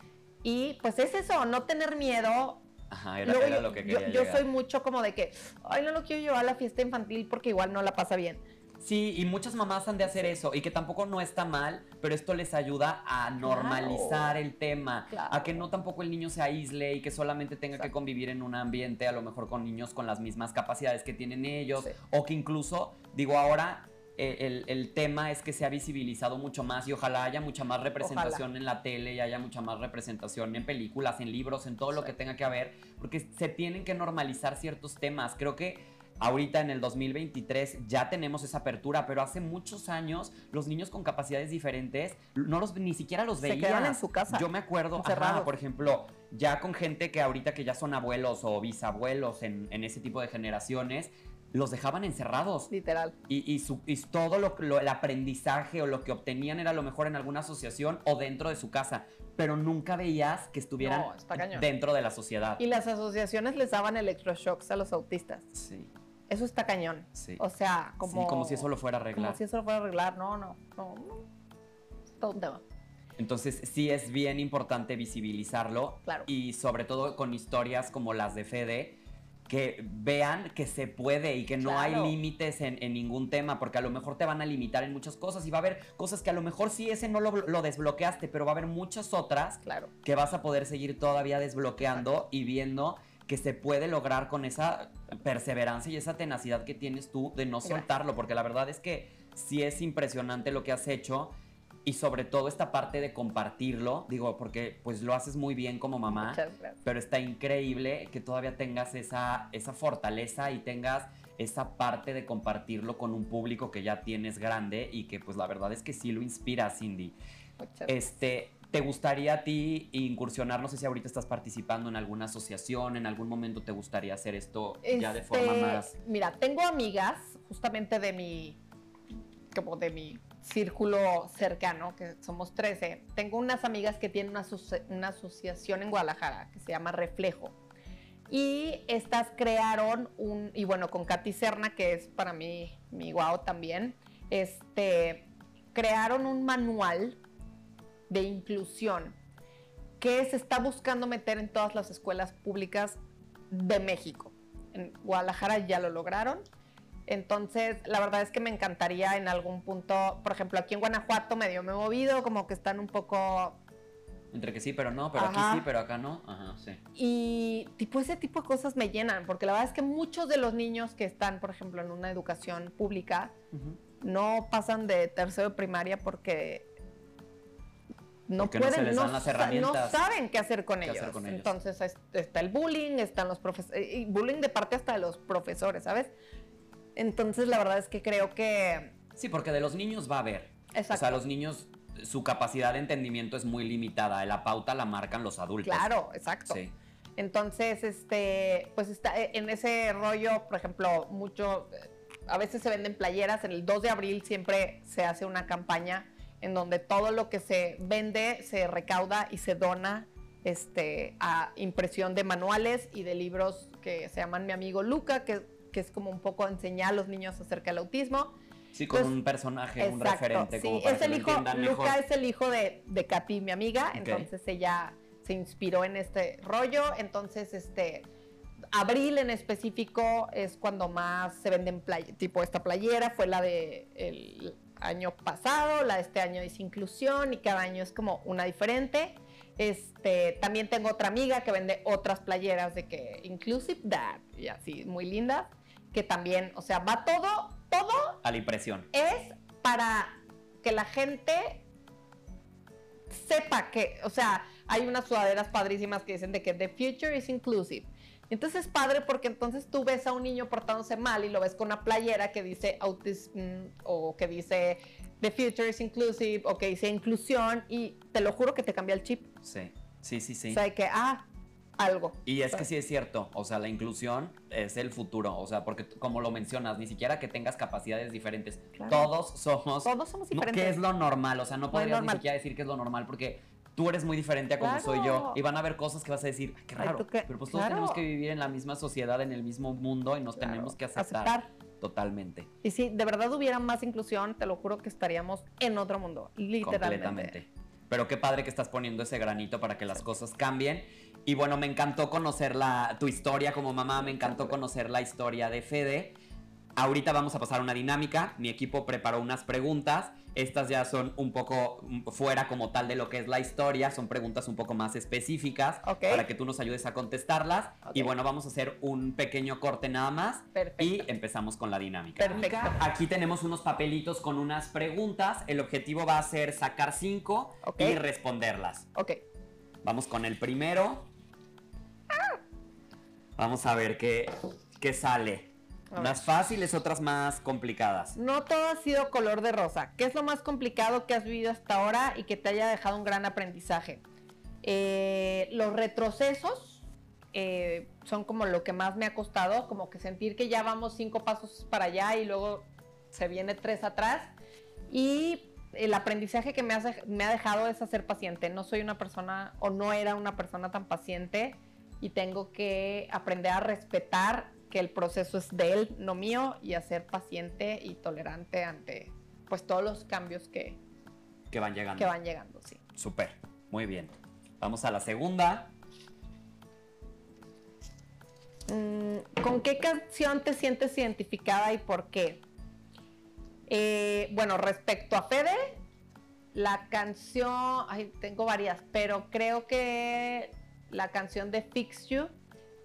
Y pues es eso, no tener miedo. Ajá, era, Luego era yo, lo que yo- quería yo llegar. soy mucho como de que, ay, no lo quiero llevar a la fiesta infantil porque igual no la pasa bien. Sí, y muchas mamás han de hacer eso, y que tampoco no está mal, pero esto les ayuda a normalizar el tema, Claro. a que no tampoco el niño se aísle y que solamente tenga que Exacto. convivir en un ambiente a lo mejor con niños con las mismas capacidades que tienen ellos, Sí. o que incluso, digo ahora, el, el tema es que se ha visibilizado mucho más y ojalá haya mucha más representación en la tele y haya mucha más representación en películas, en libros, en todo lo que tenga que haber, porque se tienen que normalizar ciertos temas. Creo que ahorita en el 2023 ya tenemos esa apertura, pero hace muchos años los niños con capacidades diferentes no los ni siquiera los Se veías. quedan en su casa, Yo me acuerdo, ajá, por ejemplo, ya con gente que ahorita que ya son abuelos o bisabuelos en, en ese tipo de generaciones, los dejaban encerrados. Literal. Y, y su- y todo lo, lo- el aprendizaje o lo que obtenían era lo mejor en alguna asociación o dentro de su casa. pero nunca veías que estuvieran No, dentro de la sociedad. Y las asociaciones les daban electroshocks a los autistas. Sí, Eso está cañón. sí. O sea, como. Sí, como si eso lo fuera a arreglar. Como si eso lo fuera a arreglar. No, no, no. todo un tema. Entonces sí es bien importante visibilizarlo Claro. y sobre todo con historias como las de Fede, que vean que se puede y que no hay límites en, en ningún tema, porque a lo mejor te van a limitar en muchas cosas y va a haber cosas que a lo mejor sí ese no lo, lo desbloqueaste, pero va a haber muchas otras Claro. que vas a poder seguir todavía desbloqueando y viendo que se puede lograr con esa perseverancia y esa tenacidad que tienes tú de no soltarlo, porque la verdad es que sí es impresionante lo que has hecho y sobre todo esta parte de compartirlo, digo, porque pues lo haces muy bien como mamá, Muchas gracias. pero está increíble que todavía tengas esa, esa fortaleza y tengas esa parte de compartirlo con un público que ya tienes grande y que pues la verdad es que sí lo inspira, Cindy. Muchas. Este, ¿te gustaría a ti incursionar? No sé si ahorita estás participando en alguna asociación, en algún momento te gustaría hacer esto ya de forma Este, más. Mira, tengo amigas justamente de mi, como de mi círculo cercano, que somos 13. Tengo unas amigas que tienen una, una asociación en Guadalajara que se llama Reflejo. Y estas crearon un, y bueno, con Katy Serna, que es para mí mi guau también, este, crearon un manual de inclusión que se está buscando meter en todas las escuelas públicas de México. En Guadalajara ya lo lograron. Entonces, la verdad es que me encantaría en algún punto, por ejemplo, aquí en Guanajuato medio me he movido, como que están un poco... Entre que sí, pero no, pero Ajá. aquí sí, pero acá no. Ajá, sí. Y tipo ese tipo de cosas me llenan, porque la verdad es que muchos de los niños que están, por ejemplo, en una educación pública, no pasan de tercero de primaria porque no Porque no se pueden, les no, dan las sa- no herramientas. saben qué hacer con qué ellos. hacer con ellos. Entonces es- está el bullying, están los profesores, y bullying de parte hasta de los profesores, ¿sabes? Entonces la verdad es que creo que... Sí, porque de los niños va a haber. Exacto. O sea, los niños, su capacidad de entendimiento es muy limitada. La pauta la marcan los adultos. Claro, exacto. Sí. Entonces, este, pues está eh, en ese rollo, por ejemplo, mucho, eh, a veces se venden playeras, en el 2 de abril siempre se hace una campaña en donde todo lo que se vende se recauda y se dona este, a impresión de manuales y de libros que se llaman Mi amigo Luca, que, que es como un poco enseñar a los niños acerca del autismo. Sí, con Pues, un personaje, un Exacto, referente. sí, como para es que el hijo, Luca mejor. es el hijo de, de Katy, mi amiga, Ok. entonces ella se inspiró en este rollo, entonces este, abril en específico es cuando más se venden tipo esta playera, fue la de el año pasado, la de este año dice inclusión y cada año es como una diferente. Este, también tengo otra amiga que vende otras playeras de que Inclusive Dad y así, muy lindas, que también, o sea, va todo, todo A la impresión. es para que la gente sepa que, o sea, hay unas sudaderas padrísimas que dicen de que the future is inclusive. Entonces es padre porque entonces tú ves a un niño portándose mal y lo ves con una playera que dice autism o que dice the future is inclusive o que dice inclusión y te lo juro que te cambia el chip. Sí, sí, sí, sí. O sea, que, ah, algo. Y es que sí es cierto, o sea, la inclusión es el futuro, o sea, porque como lo mencionas, ni siquiera que tengas capacidades diferentes, Claro. todos somos... Todos somos no, diferentes. ¿Qué es lo normal? O sea, no podrías ni siquiera decir que es lo normal porque tú eres muy diferente a como soy yo y van a haber cosas que vas a decir, "Ay, qué raro, pero pues todos Claro. tenemos que vivir en la misma sociedad, en el mismo mundo y nos tenemos que aceptar, aceptar. totalmente, Y si de verdad hubiera más inclusión, te lo juro que estaríamos en otro mundo, literalmente. completamente. Pero qué padre que estás poniendo ese granito para que las cosas cambien. Y bueno, me encantó conocer la, tu historia como mamá, me encantó conocer la historia de Fede. Ahorita vamos a pasar a una dinámica. Mi equipo preparó unas preguntas. Estas ya son un poco fuera como tal de lo que es la historia. Son preguntas un poco más específicas para que tú nos ayudes a contestarlas. Y bueno, vamos a hacer un pequeño corte nada más. Perfecto. Y empezamos con la dinámica. Perfecto. Aquí tenemos unos papelitos con unas preguntas. El objetivo va a ser sacar cinco y responderlas. Ok. Vamos con el primero. Vamos a ver qué, qué sale. Unas fáciles, otras más complicadas. No todo ha sido color de rosa. ¿Qué es lo más complicado que has vivido hasta ahora y que te haya dejado un gran aprendizaje? Eh, los retrocesos eh, son como lo que más me ha costado, como que sentir que ya vamos cinco pasos para allá y luego se viene tres atrás. Y el aprendizaje que me, hace, me ha dejado es ser paciente. No soy una persona o no era una persona tan paciente y tengo que aprender a respetar que el proceso es de él, no mío, y a ser paciente y tolerante ante pues todos los cambios que, que van llegando. Que van llegando, sí. Súper, muy bien. Vamos a la segunda. Mm, ¿Con qué canción te sientes identificada y por qué? Eh, bueno, respecto a Fede, la canción, ay, tengo varias, pero creo que la canción de Fix You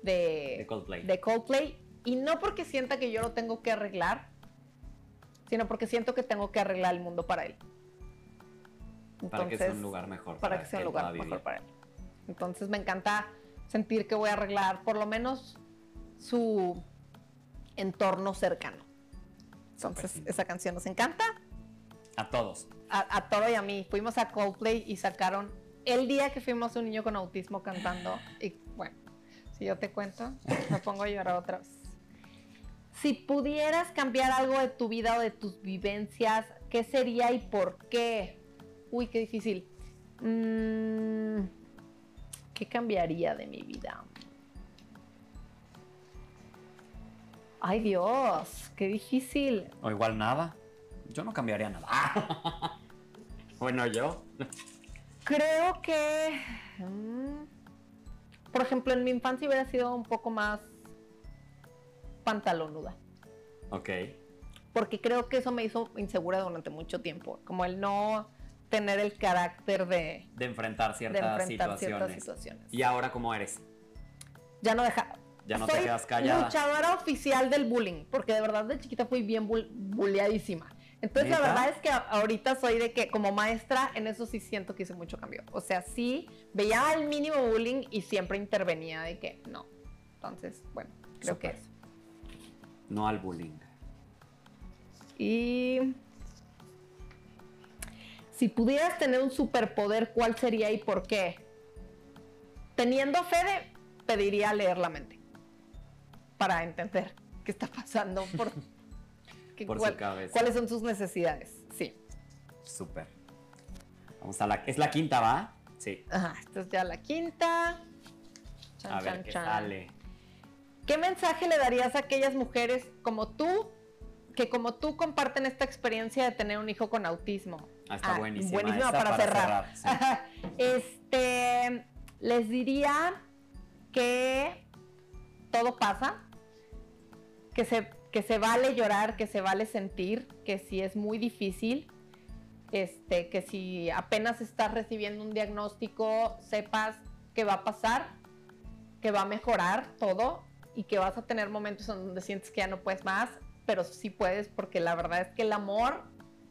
de, Coldplay. de Coldplay. Y no porque sienta que yo lo tengo que arreglar, sino porque siento que tengo que arreglar el mundo para él. para que sea un lugar mejor. Para, que sea un lugar mejor para él. Entonces me encanta sentir que voy a arreglar por lo menos su entorno cercano. Entonces, esa canción nos encanta. A todos. A, a, todo y a mí. Fuimos a Coldplay y sacaron el día que fuimos un niño con autismo cantando. Y si yo te cuento, me pongo a llorar otra vez. Si pudieras cambiar algo de tu vida o de tus vivencias, ¿qué sería y por qué? Uy, qué difícil. Mm, ¿Qué cambiaría de mi vida? Ay Dios, qué difícil. O igual nada. Yo no cambiaría nada. bueno, yo. Creo que, mm, por ejemplo, en mi infancia hubiera sido un poco más pantalonuda. Ok. Porque creo que eso me hizo insegura durante mucho tiempo. Como el no tener el carácter de... De enfrentar ciertas, situaciones. situaciones. ¿Y ahora cómo eres? Ya no deja... Ya no te quedas callada. luchadora oficial del bullying. Porque de verdad de chiquita fui bien bulleadísima. Entonces la verdad es que ahorita soy de que como maestra en eso sí siento que hice mucho cambio. O sea, sí veía al mínimo bullying y siempre intervenía de que no. Entonces, bueno, creo que es. No al bullying. Y si pudieras tener un superpoder, ¿cuál sería y por qué? Teniendo Fede, pediría leer la mente. Para entender qué está pasando por, su cabeza. cuáles son sus necesidades. Sí. Súper. Vamos a la. Es la quinta, ¿va? Sí. Ajá, esta es ya la quinta. a ver qué sale. ¿Qué mensaje le darías a aquellas mujeres como tú que como tú comparten esta experiencia de tener un hijo con autismo. Ah, está ah, buenísima. Buenísima para, cerrar. este, les diría que todo pasa, que se, que se vale llorar, que se vale sentir, que si es muy difícil, este, que si apenas estás recibiendo un diagnóstico, sepas que va a pasar, que va a mejorar todo y que vas a tener momentos en donde sientes que ya no puedes más pero sí puedes porque la verdad es que el amor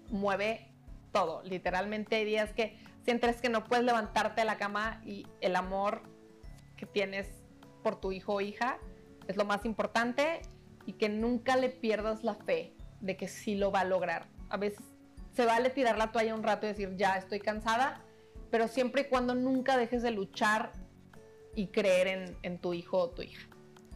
mueve todo. Literalmente hay días que sientes que no puedes levantarte de la cama y el amor que tienes por tu hijo o hija es lo más importante y que nunca le pierdas la fe de que sí lo va a lograr. A veces se vale tirar la toalla un rato y decir, ya estoy cansada, pero siempre y cuando nunca dejes de luchar y creer en, en tu hijo o tu hija.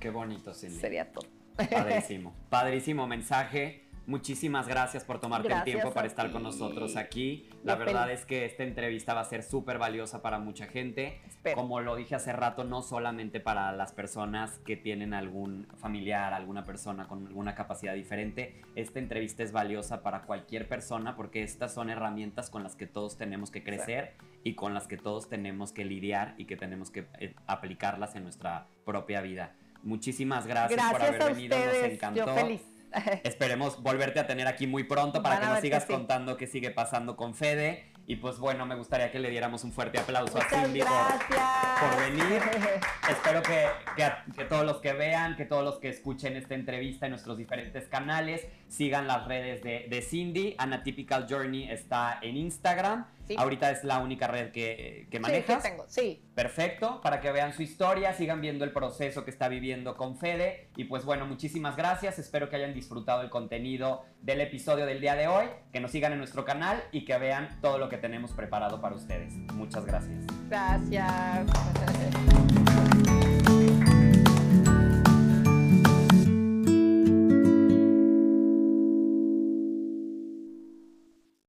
Qué bonito, Cindy. Sería todo. Padrísimo, padrísimo mensaje. Muchísimas gracias por tomarte el tiempo para estar con nosotros aquí. La verdad es que esta entrevista va a ser súper valiosa para mucha gente. Como lo dije hace rato, no solamente para las personas que tienen algún familiar, alguna persona con alguna capacidad diferente. Esta entrevista es valiosa para cualquier persona porque estas son herramientas con las que todos tenemos que crecer y con las que todos tenemos que lidiar y que tenemos que eh, aplicarlas en nuestra propia vida. Muchísimas gracias, por haber venido, nos encantó. Yo feliz. Esperemos volverte a tener aquí muy pronto para que nos sigas contando qué sigue pasando con Fede. Y pues bueno, me gustaría que le diéramos un fuerte aplauso a Cindy por, venir. Espero que, que, todos los que vean, que todos los que escuchen esta entrevista en nuestros diferentes canales, sigan las redes de, de Cindy. Anatypical Journey está en Instagram. Ahorita es la única red que, que manejas. Sí, tengo, sí. Perfecto, para que vean su historia, sigan viendo el proceso que está viviendo con Fede. Y pues bueno, muchísimas gracias. Espero que hayan disfrutado el contenido del episodio del día de hoy, que nos sigan en nuestro canal y que vean todo lo que tenemos preparado para ustedes. Muchas gracias. Gracias.